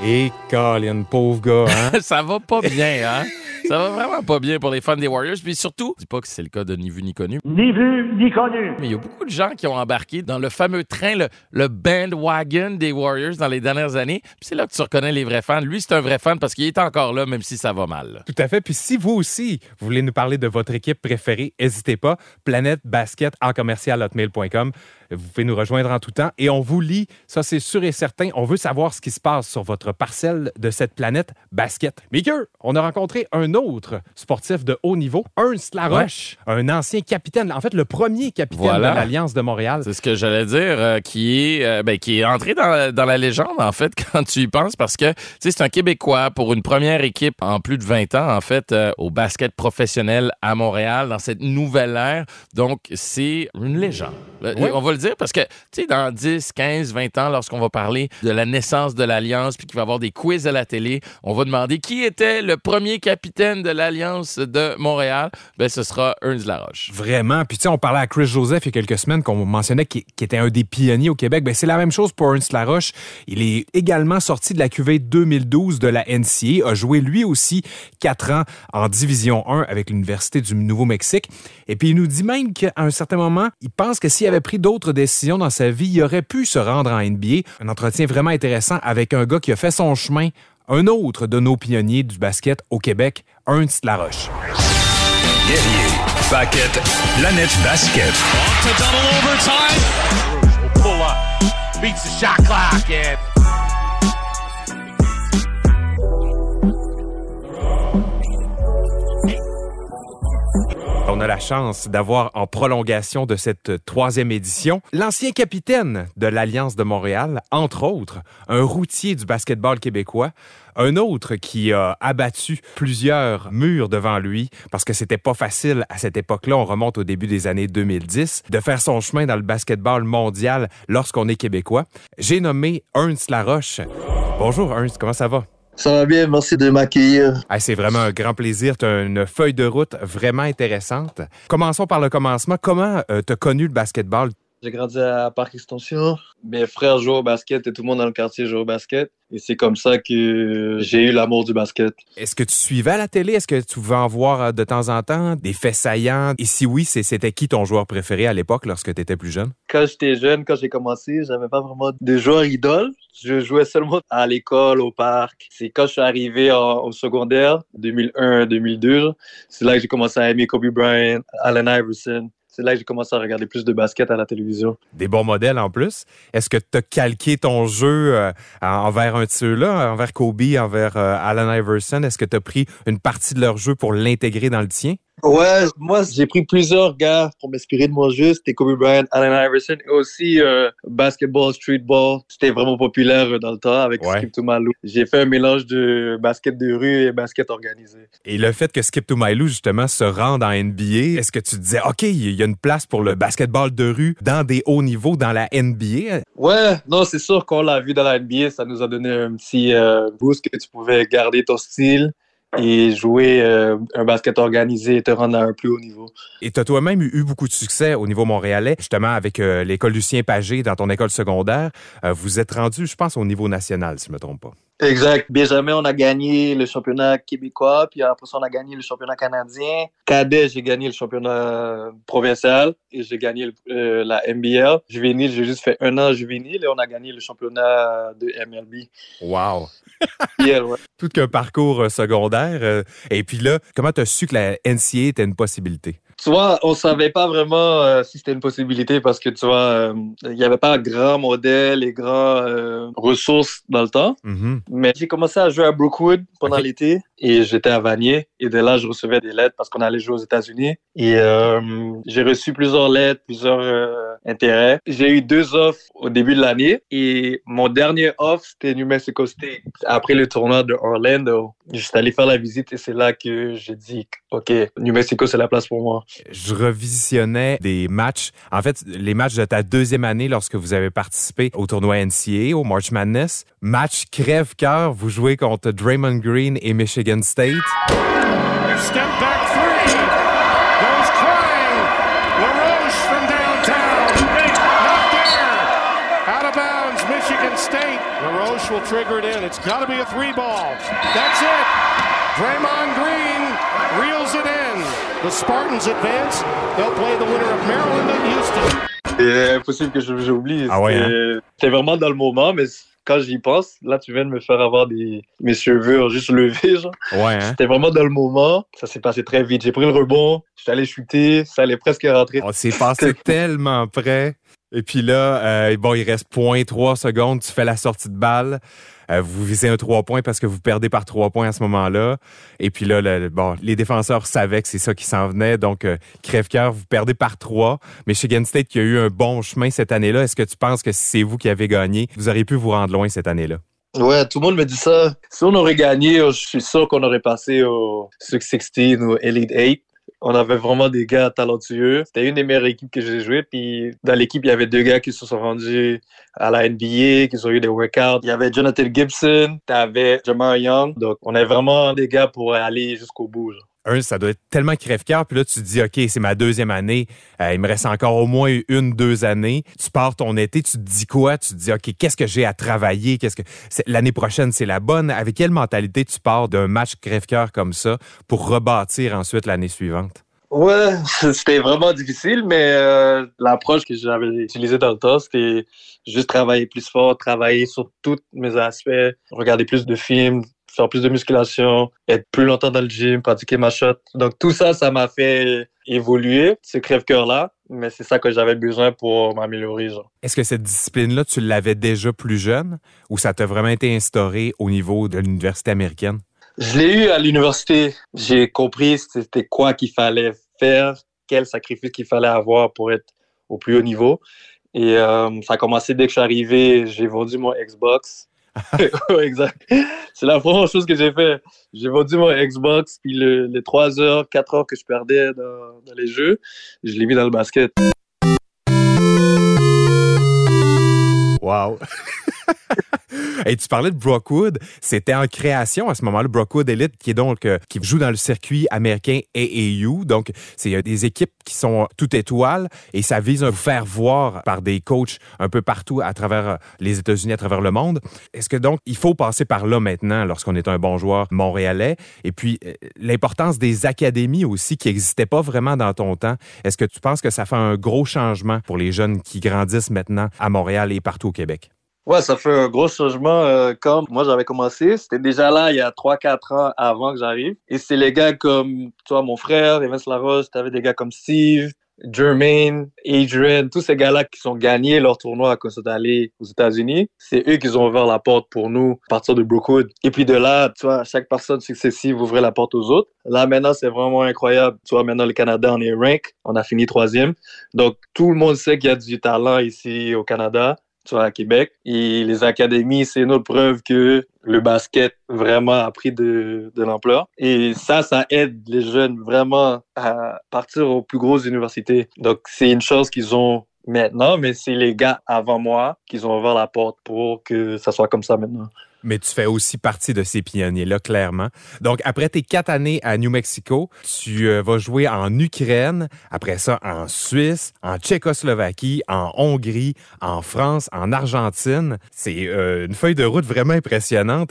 Et Colin, pauvre gars, hein? *laughs* ça va pas bien, hein? *laughs* Ça va vraiment pas bien pour les fans des Warriors. Puis surtout, je dis pas que c'est le cas de ni vu ni connu. Ni vu ni connu. Mais il y a beaucoup de gens qui ont embarqué dans le fameux train, le, le bandwagon des Warriors dans les dernières années. Puis c'est là que tu reconnais les vrais fans. Lui, c'est un vrai fan parce qu'il est encore là, même si ça va mal. Tout à fait. Puis si vous aussi, vous voulez nous parler de votre équipe préférée, n'hésitez pas. Planète Basket en commercial hotmail.com. Vous pouvez nous rejoindre en tout temps et on vous lit. Ça, c'est sûr et certain. On veut savoir ce qui se passe sur votre parcelle de cette planète basket. Maker, on a rencontré un autre sportif de haut niveau, Ernst Laroche, un ancien capitaine, en fait le premier capitaine Voilà. de l'Alliance de Montréal. C'est ce que j'allais dire, euh, qui est euh, ben, qui est entré dans, dans la légende, en fait, *laughs* quand tu y penses, parce que c'est un Québécois pour une première équipe en plus de 20 ans, en fait, euh, au basket professionnel à Montréal, dans cette nouvelle ère. Donc, c'est une légende. Oui. On va le dire parce que, tu sais, dans 10, 15, 20 ans, lorsqu'on va parler de la naissance de l'Alliance, puis qu'il va y avoir des quiz à la télé, on va demander qui était le premier capitaine de l'Alliance de Montréal. Ben, ce sera Ernst Laroche. Vraiment. Puis, tu sais, on parlait à Chris Joseph il y a quelques semaines qu'on mentionnait qu'il qu'il était un des pionniers au Québec. Ben, c'est la même chose pour Ernst Laroche. Il est également sorti de la QV 2012 de la NCA, a joué lui aussi quatre ans en Division 1 avec l'Université du Nouveau-Mexique. Et puis, il nous dit même qu'à un certain moment, il pense que s'il avait pris d'autres décisions dans sa vie, il aurait pu se rendre en NBA. Un entretien vraiment intéressant avec un gars qui a fait son chemin, un autre de nos pionniers du basket au Québec, Ernst Laroche. Guerrier, Paquette, Planète Basket. To double overtime. Pull up. Beats the shot clock and On a la chance d'avoir en prolongation de cette troisième édition l'ancien capitaine de l'Alliance de Montréal, entre autres, un routier du basketball québécois, un autre qui a abattu plusieurs murs devant lui parce que c'était pas facile à cette époque-là, on remonte au début des années 2010, de faire son chemin dans le basketball mondial lorsqu'on est québécois. J'ai nommé Ernst Laroche. Bonjour Ernst, comment ça va? Ça va bien, merci de m'accueillir. Ah, c'est vraiment un grand plaisir. Tu as une feuille de route vraiment intéressante. Commençons par le commencement. Comment euh, tu as connu le basketball? J'ai grandi à Parc Extension. Mes frères jouaient au basket et tout le monde dans le quartier jouait au basket. Et c'est comme ça que j'ai eu l'amour du basket. Est-ce que tu suivais à la télé? Est-ce que tu pouvais en voir euh, de temps en temps des faits saillants? Et si oui, c'était qui ton joueur préféré à l'époque lorsque tu étais plus jeune? Quand j'étais jeune, quand j'ai commencé, j'avais pas vraiment de joueurs idoles. Je jouais seulement à l'école, au parc. C'est quand je suis arrivé en- au secondaire, 2001-2002, c'est là que j'ai commencé à aimer Kobe Bryant, Allen Iverson. C'est là que j'ai commencé à regarder plus de basket à la télévision. Des bons modèles en plus. Est-ce que tu as calqué ton jeu euh, envers un de ceux-là, envers Kobe, envers euh, Allen Iverson? Est-ce que tu as pris une partie de leur jeu pour l'intégrer dans le tien? Ouais, moi j'ai pris plusieurs gars pour m'inspirer de mon jeu. C'était Kobe Bryant, Allen Iverson et aussi euh, basketball, streetball. C'était vraiment populaire euh, dans le temps avec Ouais. Skip to Malou. J'ai fait un mélange de basket de rue et basket organisé. Et le fait que Skip to Mylou, justement, se rende en NBA, est-ce que tu te disais, OK, il y a une place pour le basketball de rue dans des hauts niveaux dans la NBA? Ouais, non, c'est sûr qu'on l'a vu dans la NBA, ça nous a donné un petit euh, boost que tu pouvais garder ton style et jouer euh, un basket organisé et te rendre à un plus haut niveau. Et tu as toi-même eu beaucoup de succès au niveau montréalais, justement avec euh, l'école Lucien Pagé dans ton école secondaire. Euh, vous êtes rendu, je pense, au niveau national, si je ne me trompe pas. Exact. Benjamin, on a gagné le championnat québécois, puis après ça, on a gagné le championnat canadien. Cadet, j'ai gagné le championnat provincial et j'ai gagné le- euh, la MBL. Juvénile, j'ai juste fait un an juvénile et on a gagné le championnat de MLB. Wow! *laughs* Yeah, ouais. Tout qu'un parcours euh, secondaire. euh, et puis là, comment tu as su que la NCA était une possibilité? Tu vois, on savait pas vraiment euh, si c'était une possibilité parce que tu vois, euh, il y avait pas grand modèle et grand euh, ressources dans le temps. Mhm. Mais j'ai commencé à jouer à Brookwood pendant l'été et j'étais à Vanier. Et de là, je recevais des lettres parce qu'on allait jouer aux États-Unis. Et euh, j'ai reçu plusieurs lettres, plusieurs euh, intérêts. J'ai eu deux offres au début de l'année et mon dernier offre, c'était New Mexico State. Après le tournoi de Orlando, j'étais allé faire la visite et c'est là que j'ai dit, OK, New Mexico, c'est la place pour moi. Je revisionnais des matchs, en fait, les matchs de ta deuxième année lorsque vous avez participé au tournoi NCA, au March Madness. Match crève-cœur, vous jouez contre Draymond Green et Michigan State. Step back three. Goes crying. LaRoche from downtown. Not there. Out of bounds, Michigan State. LaRoche will trigger it in. It's got to be a three ball. That's it. Draymond Green reels it in. The Spartans advance. They'll play the winner of Maryland and Houston. C'est impossible que je- j'oublie. Ah ouais, hein? C'était- vraiment dans le moment, mais quand j'y pense, là, tu viens de me faire avoir des... mes cheveux juste levé, genre. Ouais, hein? C'était vraiment dans le moment. Ça s'est passé très vite. J'ai pris le rebond, j'étais allé shooter, ça allait presque rentrer. On s'est passé *laughs* tellement près. Et puis là, euh, bon, il reste 0.3 secondes, tu fais la sortie de balle. Euh, vous visez un trois points parce que vous perdez par trois points à ce moment-là. Et puis là, les défenseurs savaient que c'est ça qui s'en venait. Donc, euh, crève-cœur, vous perdez par trois. Michigan State qui a eu un bon chemin cette année-là, est-ce que tu penses que si c'est vous qui avez gagné, vous auriez pu vous rendre loin cette année-là? Ouais, tout le monde me dit ça. Si on aurait gagné, je suis sûr qu'on aurait passé au Sweet 16 ou Elite 8. On avait vraiment des gars talentueux. C'était une des meilleures équipes que j'ai. Puis dans l'équipe, il y avait deux gars qui se sont rendus à la NBA, qui ont eu des workouts. Il y avait Jonathan Gibson, t'avais Jamal Young. Donc, on est vraiment des gars pour aller jusqu'au bout. Un, ça doit être tellement crève-cœur. Puis là, tu te dis, OK, c'est ma deuxième année. Euh, il me reste encore au moins une, deux années. Tu pars ton été, tu te dis quoi? Tu te dis, OK, qu'est-ce que j'ai à travailler? Qu'est-ce que l'année prochaine, c'est la bonne? Avec quelle mentalité tu pars d'un match crève-cœur comme ça pour rebâtir ensuite l'année suivante? Ouais, *laughs* c'était vraiment difficile, mais euh, l'approche que j'avais utilisée dans le temps, c'était juste travailler plus fort, travailler sur tous mes aspects, regarder plus de films, faire plus de musculation, être plus longtemps dans le gym, pratiquer ma shot. Donc tout ça, ça m'a fait évoluer, ce crève-cœur-là, mais c'est ça que j'avais besoin pour m'améliorer. Est-ce que cette discipline-là, tu l'avais déjà plus jeune? Ou ça t'a vraiment été instauré au niveau de l'université américaine? Je l'ai eu à l'université. J'ai compris c'était quoi qu'il fallait faire, quel sacrifice qu'il fallait avoir pour être au plus haut niveau. Et euh, ça a commencé dès que je suis arrivé. J'ai vendu mon Xbox. *laughs* Exact. C'est la première chose que j'ai fait. J'ai vendu mon Xbox, puis le- les 3 heures, 4 heures que je perdais dans les jeux, je l'ai mis dans le basket. Wow! *laughs* Et tu parlais de Brockwood, c'était en création à ce moment-là, Brockwood Elite, qui est donc euh, qui joue dans le circuit américain AAU. Donc, c'est euh, des équipes qui sont toutes étoiles et ça vise à vous faire voir par des coachs un peu partout à travers euh, les États-Unis, à travers le monde. Est-ce que donc il faut passer par là maintenant lorsqu'on est un bon joueur montréalais? Et puis l'importance des académies aussi qui n'existaient pas vraiment dans ton temps. Est-ce que tu penses que ça fait un gros changement pour les jeunes qui grandissent maintenant à Montréal et partout au Québec? Ouais, ça fait un gros changement. euh, quand moi j'avais commencé, c'était déjà là il y a 3-4 ans avant que j'arrive. Et c'est les gars comme, tu vois, mon frère, Evans Laroche, t'avais des gars comme Steve, Jermaine, Adrian, tous ces gars-là qui sont gagnés leur tournoi quand ils sont aux États-Unis. C'est eux qui ont ouvert la porte pour nous à partir de Brookwood. Et puis de là, tu vois, chaque personne successive ouvrait la porte aux autres. Là, maintenant, c'est vraiment incroyable. Tu vois, maintenant, le Canada, on est rank. On a fini troisième. Donc, tout le monde sait qu'il y a du talent ici au Canada vois, à Québec. Et les académies, c'est une autre preuve que le basket vraiment a pris de, l'ampleur. Et ça, ça aide les jeunes vraiment à partir aux plus grosses universités. Donc, c'est une chose qu'ils ont maintenant, mais c'est les gars avant moi qui ont ouvert la porte pour que ça soit comme ça maintenant. Mais tu fais aussi partie de ces pionniers-là, clairement. Donc, après tes quatre années à New Mexico, tu euh, vas jouer en Ukraine, après ça en Suisse, en Tchécoslovaquie, en Hongrie, en France, en Argentine. C'est euh, une feuille de route vraiment impressionnante.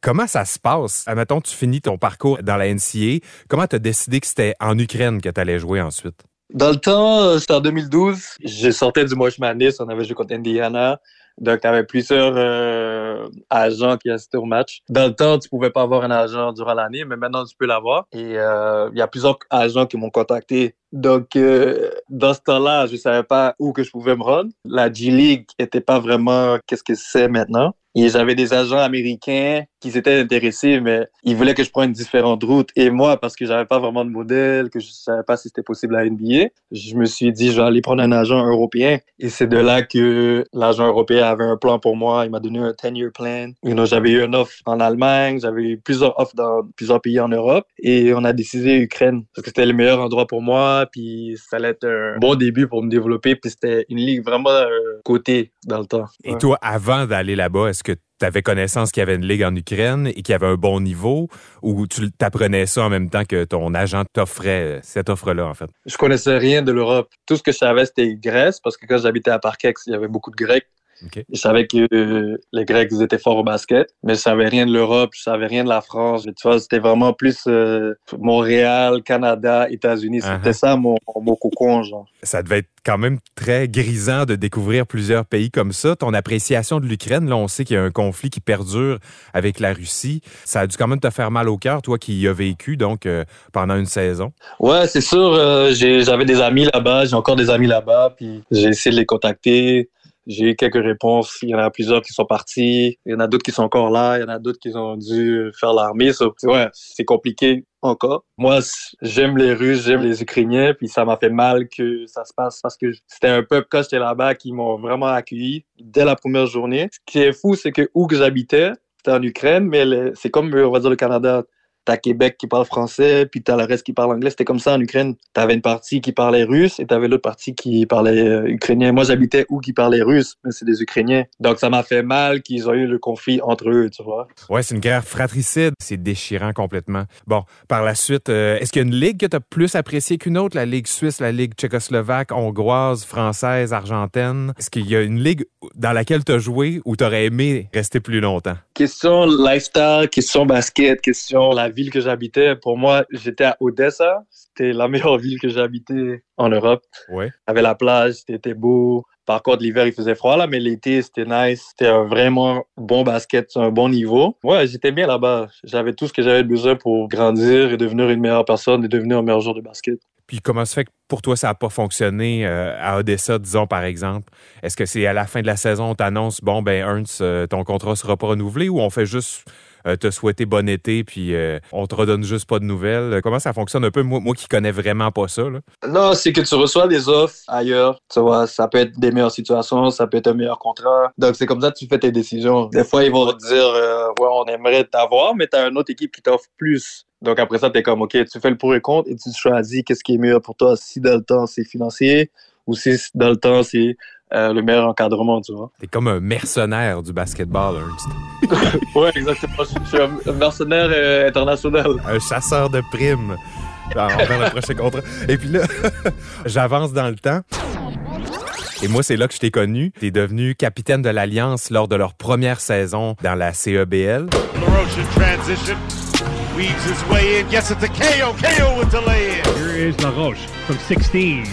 Comment ça se passe? Admettons, tu finis ton parcours dans la NCA. Comment tu as décidé que c'était en Ukraine que tu allais jouer ensuite? Dans le temps, euh, c'était en 2012. Je sortais du March Madness. On avait joué contre Indiana. Donc, tu avais plusieurs euh, agents qui assistaient au match. Dans le temps, tu pouvais pas avoir un agent durant l'année, mais maintenant, tu peux l'avoir. Et euh, il y a plusieurs agents qui m'ont contacté. Donc, euh, dans ce temps-là, je savais pas où que je pouvais me rendre. La G-League était pas vraiment qu'est-ce que c'est maintenant. Et j'avais des agents américains qui s'étaient intéressés, mais ils voulaient que je prenne différentes routes. Et moi, parce que j'avais pas vraiment de modèle, que je savais pas si c'était possible à NBA, je me suis dit, je vais aller prendre un agent européen. Et c'est de là que l'agent européen avait un plan pour moi. Il m'a donné un 10-year plan. You know, j'avais eu une offre en Allemagne, j'avais eu plusieurs offres dans plusieurs pays en Europe. Et on a décidé Ukraine, parce que c'était le meilleur endroit pour moi. Puis ça allait être un bon début pour me développer. Puis c'était une ligue vraiment euh, côté dans le temps. Et Ouais. toi, avant d'aller là-bas, est-ce que tu avais connaissance qu'il y avait une ligue en Ukraine et qu'il y avait un bon niveau ou tu t'apprenais ça en même temps que ton agent t'offrait euh, cette offre-là, en fait? Je connaissais rien de l'Europe. Tout ce que je savais, c'était Grèce, parce que quand j'habitais à Parkex, il y avait beaucoup de Grecs. Je savais que euh, les Grecs ils étaient forts au basket, mais je savais rien de l'Europe, je savais rien de la France. Tu vois, c'était vraiment plus euh, Montréal, Canada, États-Unis. C'était Uh-huh. ça mon, mon cocon, genre. Ça devait être quand même très grisant de découvrir plusieurs pays comme ça. Ton appréciation de l'Ukraine, là, on sait qu'il y a un conflit qui perdure avec la Russie. Ça a dû quand même te faire mal au cœur, toi qui y as vécu, donc, euh, pendant une saison. Ouais, c'est sûr. J'avais des amis là-bas, j'ai encore des amis là-bas, puis j'ai essayé de les contacter. J'ai eu quelques réponses. Il y en a plusieurs qui sont partis. Il y en a d'autres qui sont encore là. Il y en a d'autres qui ont dû faire l'armée. So, ouais, c'est compliqué encore. Moi, j'aime les Russes, j'aime les Ukrainiens, puis ça m'a fait mal que ça se passe parce que c'était un peuple quand j'étais là-bas qui m'ont vraiment accueilli dès la première journée. Ce qui est fou, c'est que où que j'habitais, c'était en Ukraine, mais c'est comme, on va dire, le Canada. T'as Québec qui parle français, puis t'as le reste qui parle anglais. C'était comme ça en Ukraine. T'avais une partie qui parlait russe et t'avais l'autre partie qui parlait euh, ukrainien. Moi, j'habitais où qui parlait russe, mais c'est des Ukrainiens. Donc, ça m'a fait mal qu'ils ont eu le conflit entre eux, tu vois. Ouais, c'est une guerre fratricide. C'est déchirant complètement. Bon, par la suite, euh, est-ce qu'il y a une ligue que tu as plus appréciée qu'une autre? La ligue suisse, la ligue tchécoslovaque, hongroise, française, argentine? Est-ce qu'il y a une ligue dans laquelle tu as joué où tu aurais aimé rester plus longtemps? Question lifestyle, question basket, question la ville que j'habitais. Pour moi, j'étais à Odessa. C'était la *laughs* meilleure ville que j'habitais en Europe. Ouais. Avait la plage, c'était beau. Par contre, l'hiver, il faisait froid là, mais l'été, c'était nice. C'était un vraiment bon basket, un bon niveau. Ouais, j'étais bien là-bas. J'avais tout ce que j'avais besoin pour grandir et devenir une meilleure personne et devenir un meilleur joueur de basket. Puis comment se fait que pour toi, ça n'a pas fonctionné euh, à Odessa, disons, par exemple? Est-ce que c'est à la fin de la saison, on t'annonce, bon, ben, Ernst, euh, ton contrat sera pas renouvelé ou on fait juste te souhaiter bon été puis euh, on te redonne juste pas de nouvelles? Euh, Comment ça fonctionne un peu? Moi, moi qui connais vraiment pas ça, là. Non, c'est que tu reçois des offres ailleurs. Tu vois, ça peut être des meilleures situations, ça peut être un meilleur contrat. Donc, c'est comme ça que tu fais tes décisions. Des fois, ils vont te dire, euh, ouais, on aimerait t'avoir, mais t'as une autre équipe qui t'offre plus. Donc, après ça, t'es comme, OK, tu fais le pour et contre et tu choisis qu'est-ce qui est meilleur pour toi. Si dans le temps, c'est financier ou si dans le temps, c'est euh, le meilleur encadrement, tu vois. T'es comme un mercenaire du basketball, Ernst. *laughs* ouais, exactement. Je suis un mercenaire euh, international. Un chasseur de primes envers le prochain contrat. Et puis là, *laughs* j'avance dans le temps. Et moi, c'est là que je t'ai connu. T'es devenu capitaine de l'Alliance lors de leur première saison dans la CEBL. LaRoche in transition. Weaves his way in, gets it to KO. KO with the lay in. Here is LaRoche from 16.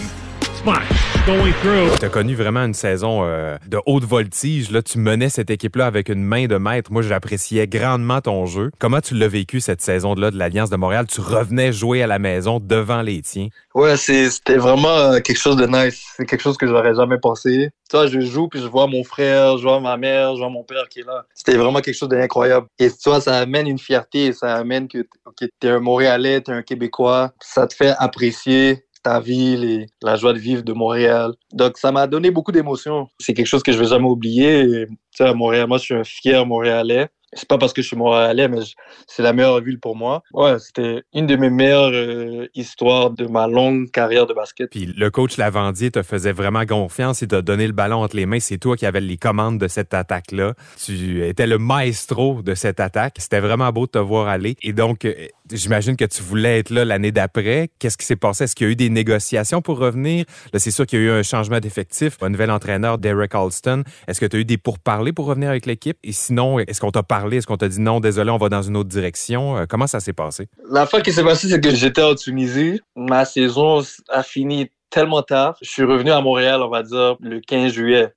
Through. T'as connu vraiment une saison euh, de haute voltige. Là, tu menais cette équipe-là avec une main de maître. Moi, j'appréciais grandement ton jeu. Comment tu l'as vécu cette saison-là de l'Alliance de Montréal? Tu revenais jouer à la maison devant les tiens. Ouais, c'était vraiment euh, quelque chose de nice. C'est quelque chose que j'aurais jamais pensé. Tu vois, je joue, puis je vois mon frère, je vois ma mère, je vois mon père qui est là. C'était vraiment quelque chose d'incroyable. Et tu vois, ça amène une fierté, ça amène que tu es un Montréalais, tu es un Québécois. Ça te fait apprécier ta ville et la joie de vivre de Montréal. Donc, ça m'a donné beaucoup d'émotions. C'est quelque chose que je vais jamais oublier. Et, Tu sais, à Montréal, moi, je suis un fier Montréalais. C'est pas parce que je suis Montréalais, mais c'est la meilleure ville pour moi. Ouais, c'était une de mes meilleures euh, histoires de ma longue carrière de basket. Puis le coach Lavandier te faisait vraiment confiance et t'a donné le ballon entre les mains. C'est toi qui avais les commandes de cette attaque-là. Tu étais le maestro de cette attaque. C'était vraiment beau de te voir aller. Et donc, euh, j'imagine que tu voulais être là l'année d'après. Qu'est-ce qui s'est passé? Est-ce qu'il y a eu des négociations pour revenir? Là, c'est sûr qu'il y a eu un changement d'effectif. Un nouvel entraîneur, Derek Alston. Est-ce que tu as eu des pourparlers pour revenir avec l'équipe? Et sinon, est-ce qu'on t'a parlé? Est-ce qu'on t'a dit non, désolé, on va dans une autre direction? Euh, Comment ça s'est passé? La fois qui s'est passée, c'est que j'étais en Tunisie. Ma saison a fini tellement tard. Je suis revenu à Montréal, on va dire, le 15 juillet.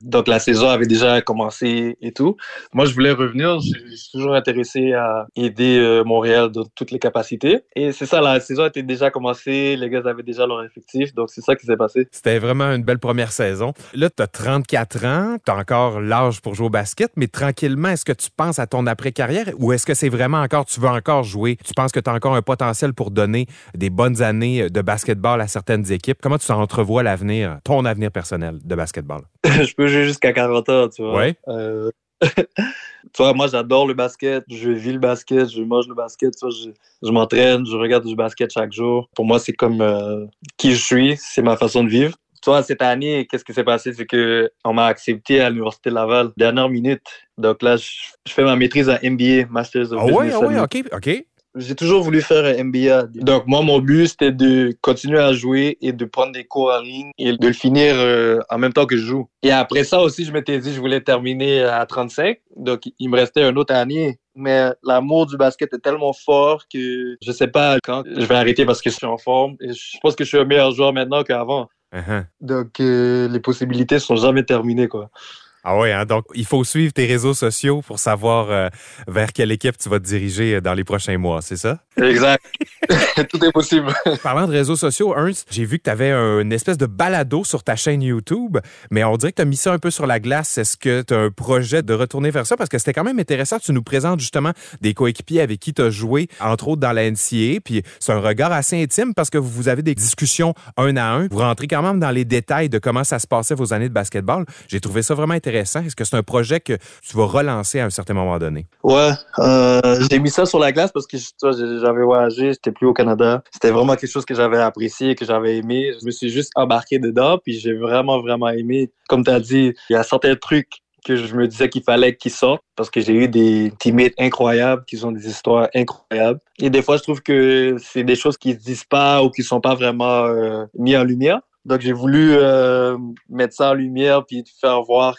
Donc la saison avait déjà commencé et tout. Moi, je voulais revenir. Je je suis toujours intéressé à aider euh, Montréal dans toutes les capacités. Et c'est ça, la saison était déjà commencée. Les gars avaient déjà leur effectif. Donc c'est ça qui s'est passé. C'était vraiment une belle première saison. Là, tu as 34 ans, tu as encore l'âge pour jouer au basket, mais tranquillement, est-ce que tu penses à ton après-carrière? Ou est-ce que c'est vraiment encore, tu veux encore jouer? Tu penses que tu as encore un potentiel pour donner des bonnes années de basketball à certaines équipes? Comment tu entrevois l'avenir, ton avenir personnel de basketball? *laughs* je peux jouer jusqu'à 40 ans, tu vois. Ouais. Euh, *laughs* tu vois, moi, j'adore le basket. Je vis le basket, je mange le basket. Tu vois, je, je m'entraîne, je regarde du basket chaque jour. Pour moi, c'est comme euh, qui je suis, c'est ma façon de vivre. Tu vois, cette année, qu'est-ce qui s'est passé? C'est que on m'a accepté à l'Université de Laval, dernière minute. Donc là, je, je fais ma maîtrise en MBA, Masters of Ah Business ah ouais. OK, OK. J'ai toujours voulu faire un MBA. Donc, moi, mon but, c'était de continuer à jouer et de prendre des cours en ligne et de le finir euh, en même temps que je joue. Et après ça aussi, je m'étais dit, je voulais terminer à 35. Donc, il me restait une autre année. Mais l'amour du basket est tellement fort que je sais pas quand je vais arrêter parce que je suis en forme. Et je pense que je suis un meilleur joueur maintenant qu'avant. Uh-huh. Donc, euh, les possibilités sont jamais terminées, quoi. Ah ouais, hein? donc il faut suivre tes réseaux sociaux pour savoir euh, vers quelle équipe tu vas te diriger euh, dans les prochains mois, c'est ça? Exact. *laughs* Tout est possible. Parlant de réseaux sociaux, Ernst, j'ai vu que tu avais une espèce de balado sur ta chaîne YouTube, mais on dirait que tu as mis ça un peu sur la glace. Est-ce que tu as un projet de retourner vers ça? Parce que c'était quand même intéressant. Tu nous présentes justement des coéquipiers avec qui tu as joué, entre autres dans la NCA, puis c'est un regard assez intime parce que vous avez des discussions un à un. Vous rentrez quand même dans les détails de comment ça se passait vos années de basketball. J'ai trouvé ça vraiment intéressant. Est-ce que c'est un projet que tu vas relancer à un certain moment donné? Ouais, euh, j'ai mis ça sur la glace parce que j'avais voyagé, j'étais plus au Canada. C'était vraiment quelque chose que j'avais apprécié, que j'avais aimé. Je me suis juste embarqué dedans, puis j'ai vraiment, vraiment aimé. Comme tu as dit, il y a certains trucs que je me disais qu'il fallait qu'ils sortent parce que j'ai eu des teammates incroyables qui ont des histoires incroyables. Et des fois, je trouve que c'est des choses qui se disent pas ou qui sont pas vraiment euh, mis en lumière. Donc, j'ai voulu euh, mettre ça en lumière puis faire voir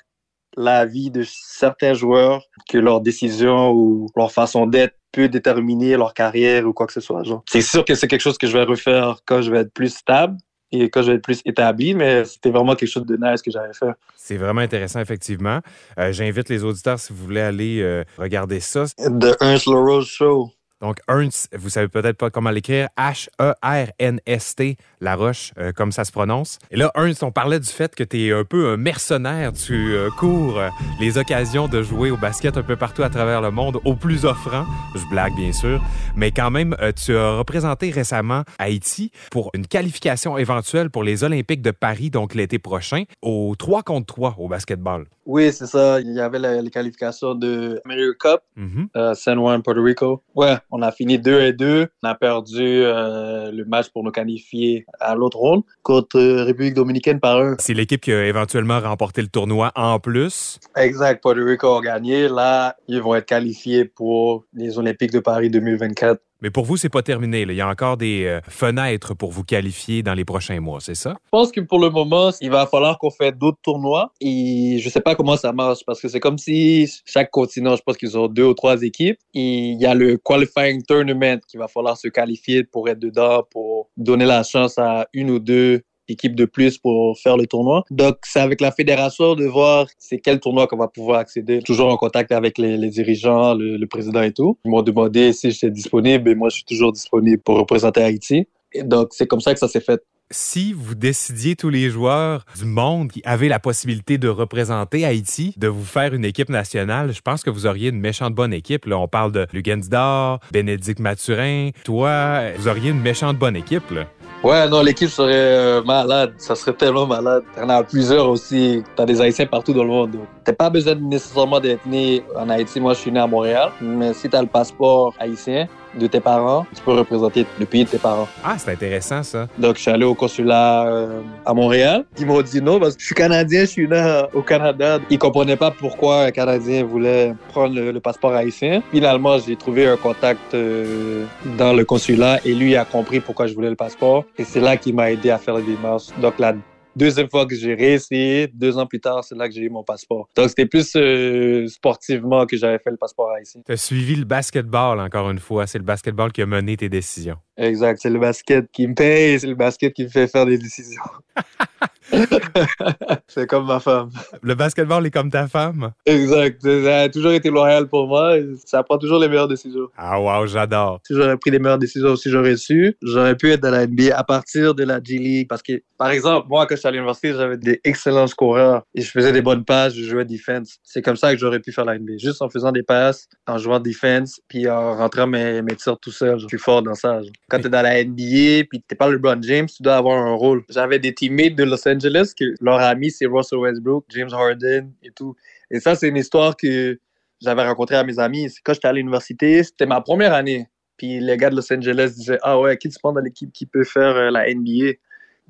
la vie de certains joueurs, que leur décision ou leur façon d'être peut déterminer leur carrière ou quoi que ce soit. C'est sûr que c'est quelque chose que je vais refaire quand je vais être plus stable et quand je vais être plus établi, mais c'était vraiment quelque chose de nice que j'avais fait. C'est vraiment intéressant, effectivement. Euh, j'invite les auditeurs, si vous voulez aller euh, regarder ça. The Ernst LaRose Show. Donc, Ernst, vous savez peut-être pas comment l'écrire, H-E-R-N-S-T, La Roche, euh, comme ça se prononce. Et là, Ernst, on parlait du fait que tu es un peu un mercenaire. Tu euh, cours euh, les occasions de jouer au basket un peu partout à travers le monde, au plus offrant. Je blague, bien sûr. Mais quand même, tu as représenté récemment Haïti pour une qualification éventuelle pour les Olympiques de Paris, donc l'été prochain, au 3 contre 3 au basketball. Oui, c'est ça. Il y avait les qualifications de America Cup, Mm-hmm. San Juan, Puerto Rico. Ouais, on a fini 2 et 2. On a perdu euh, le match pour nous qualifier à l'autre ronde contre euh, République dominicaine par un. C'est l'équipe qui a éventuellement remporté le tournoi en plus. Exact. Puerto Rico a gagné. Là, ils vont être qualifiés pour les Olympiques de Paris 2024. Mais pour vous, c'est pas terminé. Il y a encore des euh, fenêtres pour vous qualifier dans les prochains mois, c'est ça? Je pense que pour le moment, il va falloir qu'on fasse d'autres tournois. Et je sais pas comment ça marche parce que c'est comme si chaque continent, je pense qu'ils ont deux ou trois équipes. Et il y a le qualifying tournament qu'il va falloir se qualifier pour être dedans, pour donner la chance à une ou deux équipes de plus pour faire le tournoi. Donc, c'est avec la fédération de voir c'est quel tournoi qu'on va pouvoir accéder. Toujours en contact avec les, dirigeants, le, le, président et tout. Ils m'ont demandé si j'étais disponible et moi, je suis toujours disponible pour représenter Haïti. Et donc, c'est comme ça que ça s'est fait. Si vous décidiez tous les joueurs du monde qui avaient la possibilité de représenter Haïti, de vous faire une équipe nationale, je pense que vous auriez une méchante bonne équipe. Là, on parle de Lugansdor, Bénédicte Mathurin. Toi, vous auriez une méchante bonne équipe. Là. Ouais, non, l'équipe serait euh, malade. Ça serait tellement malade. T'en as plusieurs aussi. T'as des Haïtiens partout dans le monde. T'as pas besoin nécessairement d'être né en Haïti. Moi, je suis né à Montréal. Mais si t'as le passeport haïtien de tes parents, tu peux représenter le pays de tes parents. Ah, c'est intéressant, ça. Donc, je suis allé au consulat euh, à Montréal. Ils m'ont dit non parce que je suis Canadien, je suis né au Canada. Ils comprenaient pas pourquoi un Canadien voulait prendre le, le passeport haïtien. Finalement, j'ai trouvé un contact euh, dans le consulat et lui a compris pourquoi je voulais le passeport. Et c'est là qu'il m'a aidé à faire les démarches. Donc, la deuxième fois que j'ai réessayé, deux ans plus tard, c'est là que j'ai eu mon passeport. Donc, c'était plus euh, sportivement que j'avais fait le passeport haïtien. Tu as suivi le basketball, encore une fois. C'est le basketball qui a mené tes décisions. Exact. C'est le basket qui me paye, c'est le basket qui me fait faire des décisions. *laughs* *laughs* c'est comme ma femme. Le basketball est comme ta femme? Exact. Ça a toujours été loyal pour moi. Ça prend toujours les meilleures décisions. Ah wow, j'adore. Si j'aurais pris les meilleures décisions si j'aurais su, j'aurais pu être dans la NBA à partir de la G League. Parce que, par exemple, moi, quand j'étais à l'université, j'avais des excellents scoreurs et je faisais des bonnes passes, je jouais defense. C'est comme ça que j'aurais pu faire la NBA. Juste en faisant des passes, en jouant defense, puis en rentrant mes, mes tirs tout seul. Je suis fort dans ça. Quand tu es dans la NBA, puis t'es pas LeBron James, tu dois avoir un rôle. J'avais des teammates de Los Angeles que leur ami, c'est Russell Westbrook, James Harden et tout. Et ça, c'est une histoire que j'avais rencontrée à mes amis. Quand j'étais à l'université, c'était ma première année. Puis les gars de Los Angeles disaient Ah ouais, qui tu prends dans l'équipe qui peut faire euh, la NBA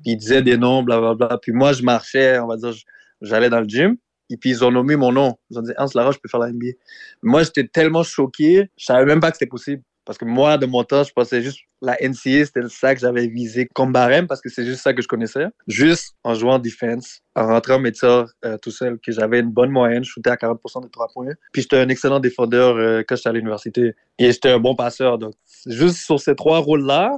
Puis ils disaient des noms, blablabla. Puis moi, je marchais, on va dire, j'allais dans le gym. Et puis ils ont nommé mon nom. Ils ont dit Hans Lara, je peux faire la NBA. Moi, j'étais tellement choqué, je savais même pas que c'était possible. Parce que moi, de mon temps, je pensais juste la NCA, c'était ça que j'avais visé comme barème parce que c'est juste ça que je connaissais. Juste en jouant defense, en rentrant mes tirs euh, tout seul, que j'avais une bonne moyenne, je shootais à 40% de trois points. Puis j'étais un excellent défendeur euh, quand j'étais à l'université. Et j'étais un bon passeur. Donc, juste sur ces trois rôles-là,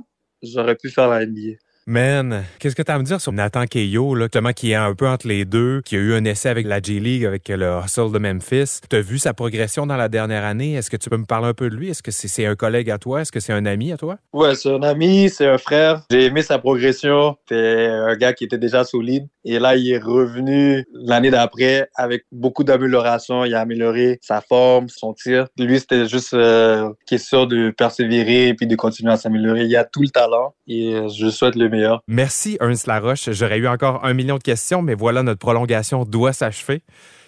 j'aurais pu faire la NBA. Man, qu'est-ce que tu as à me dire sur Nathan Keyo, là, justement, qui est un peu entre les deux, qui a eu un essai avec la G-League, avec le Hustle de Memphis. Tu as vu sa progression dans la dernière année? Est-ce que tu peux me parler un peu de lui? Est-ce que c'est c'est un collègue à toi? Est-ce que c'est un ami à toi? Ouais, c'est un ami, c'est un frère. J'ai aimé sa progression. C'était un gars qui était déjà solide. Et là, il est revenu l'année d'après avec beaucoup d'améliorations. Il a amélioré sa forme, son tir. Lui, c'était juste euh, question de persévérer et puis de continuer à s'améliorer. Il a tout le talent et je souhaite le meilleur. Merci, Ernst Laroche. J'aurais eu encore un million de questions, mais voilà, notre prolongation doit s'achever.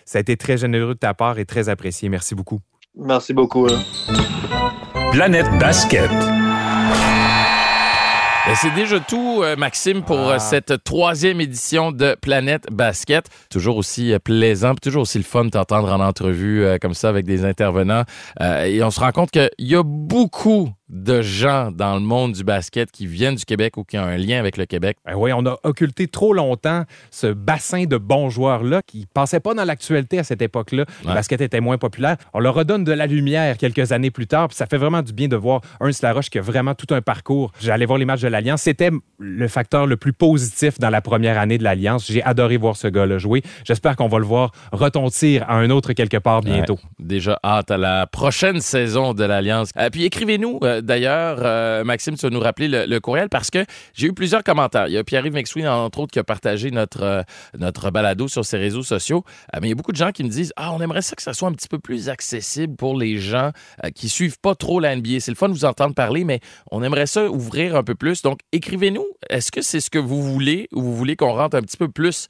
Ça a été très généreux de ta part et très apprécié. Merci beaucoup. Merci beaucoup. hein. Planète Basket. Ben, c'est déjà tout, euh, Maxime, pour Ah. euh, cette troisième édition de Planète Basket. Toujours aussi euh, plaisant, toujours aussi le fun de t'entendre en entrevue comme ça avec des intervenants. Et on se rend compte qu'il y a beaucoup de gens dans le monde du basket qui viennent du Québec ou qui ont un lien avec le Québec. Ben oui, on a occulté trop longtemps ce bassin de bons joueurs-là qui passaient pas dans l'actualité à cette époque-là. Le basket était moins populaire. On leur redonne de la lumière quelques années plus tard, puis ça fait vraiment du bien de voir Ernst Laroche qui a vraiment tout un parcours. J'allais voir les matchs de l'Alliance. C'était le facteur le plus positif dans la première année de l'Alliance. J'ai adoré voir ce gars-là jouer. J'espère qu'on va le voir retontir à un autre quelque part bientôt. Ouais. Déjà hâte à la prochaine saison de l'Alliance. Euh, puis écrivez-nous euh, d'ailleurs, euh, Maxime, tu vas nous rappeler le, courriel parce que j'ai eu plusieurs commentaires. Il y a Pierre-Yves McSween, entre autres, qui a partagé notre, euh, notre balado sur ses réseaux sociaux. Euh, mais il y a beaucoup de gens qui me disent Ah, on aimerait ça que ça soit un petit peu plus accessible pour les gens qui suivent pas trop la NBA. C'est le fun de vous entendre parler, mais on aimerait ça ouvrir un peu plus. Donc, écrivez-nous. Est-ce que c'est ce que vous voulez ou vous voulez qu'on rentre un petit peu plus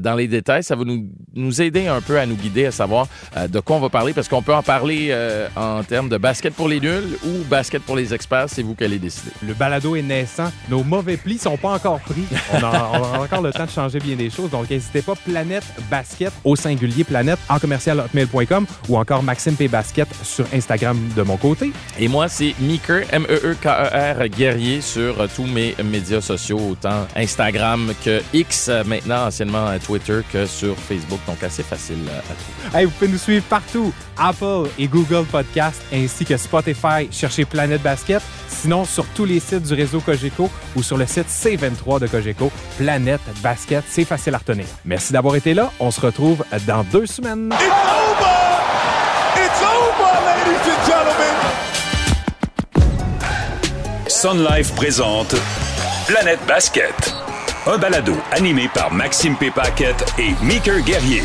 dans les détails? Ça va nous, nous aider un peu à nous guider, à savoir de quoi on va parler, parce qu'on peut en parler en termes de basket pour les nuls ou basket pour les experts. C'est vous qui allez décider. Le balado est naissant. Nos mauvais plis sont pas encore pris. On a, on a encore le temps de changer bien des choses. Donc, n'hésitez pas. Planète Basket au singulier planète en commercial hotmail.com ou encore Maxime P Basket sur Instagram de mon côté. Et moi, c'est Meeker, M-E-E-K-E-R, guerrier sur euh, tous mes médias sociaux, autant Instagram que X, euh, maintenant anciennement euh, Twitter, que sur Facebook. Donc, assez facile à trouver. Hey, vous pouvez nous suivre partout. Apple et Google Podcast ainsi que Spotify. Cherchez Planète Basket. Sinon, sur tous les sites du réseau Cogeco ou sur le site C23 de Cogeco, Planète Basket, c'est facile à retenir. Merci d'avoir été là. On se retrouve dans deux semaines. It's over, ladies and gentlemen. Sun Life présente Planète Basket. Un balado animé par Maxime P. Paquette et Meeker Guerrier.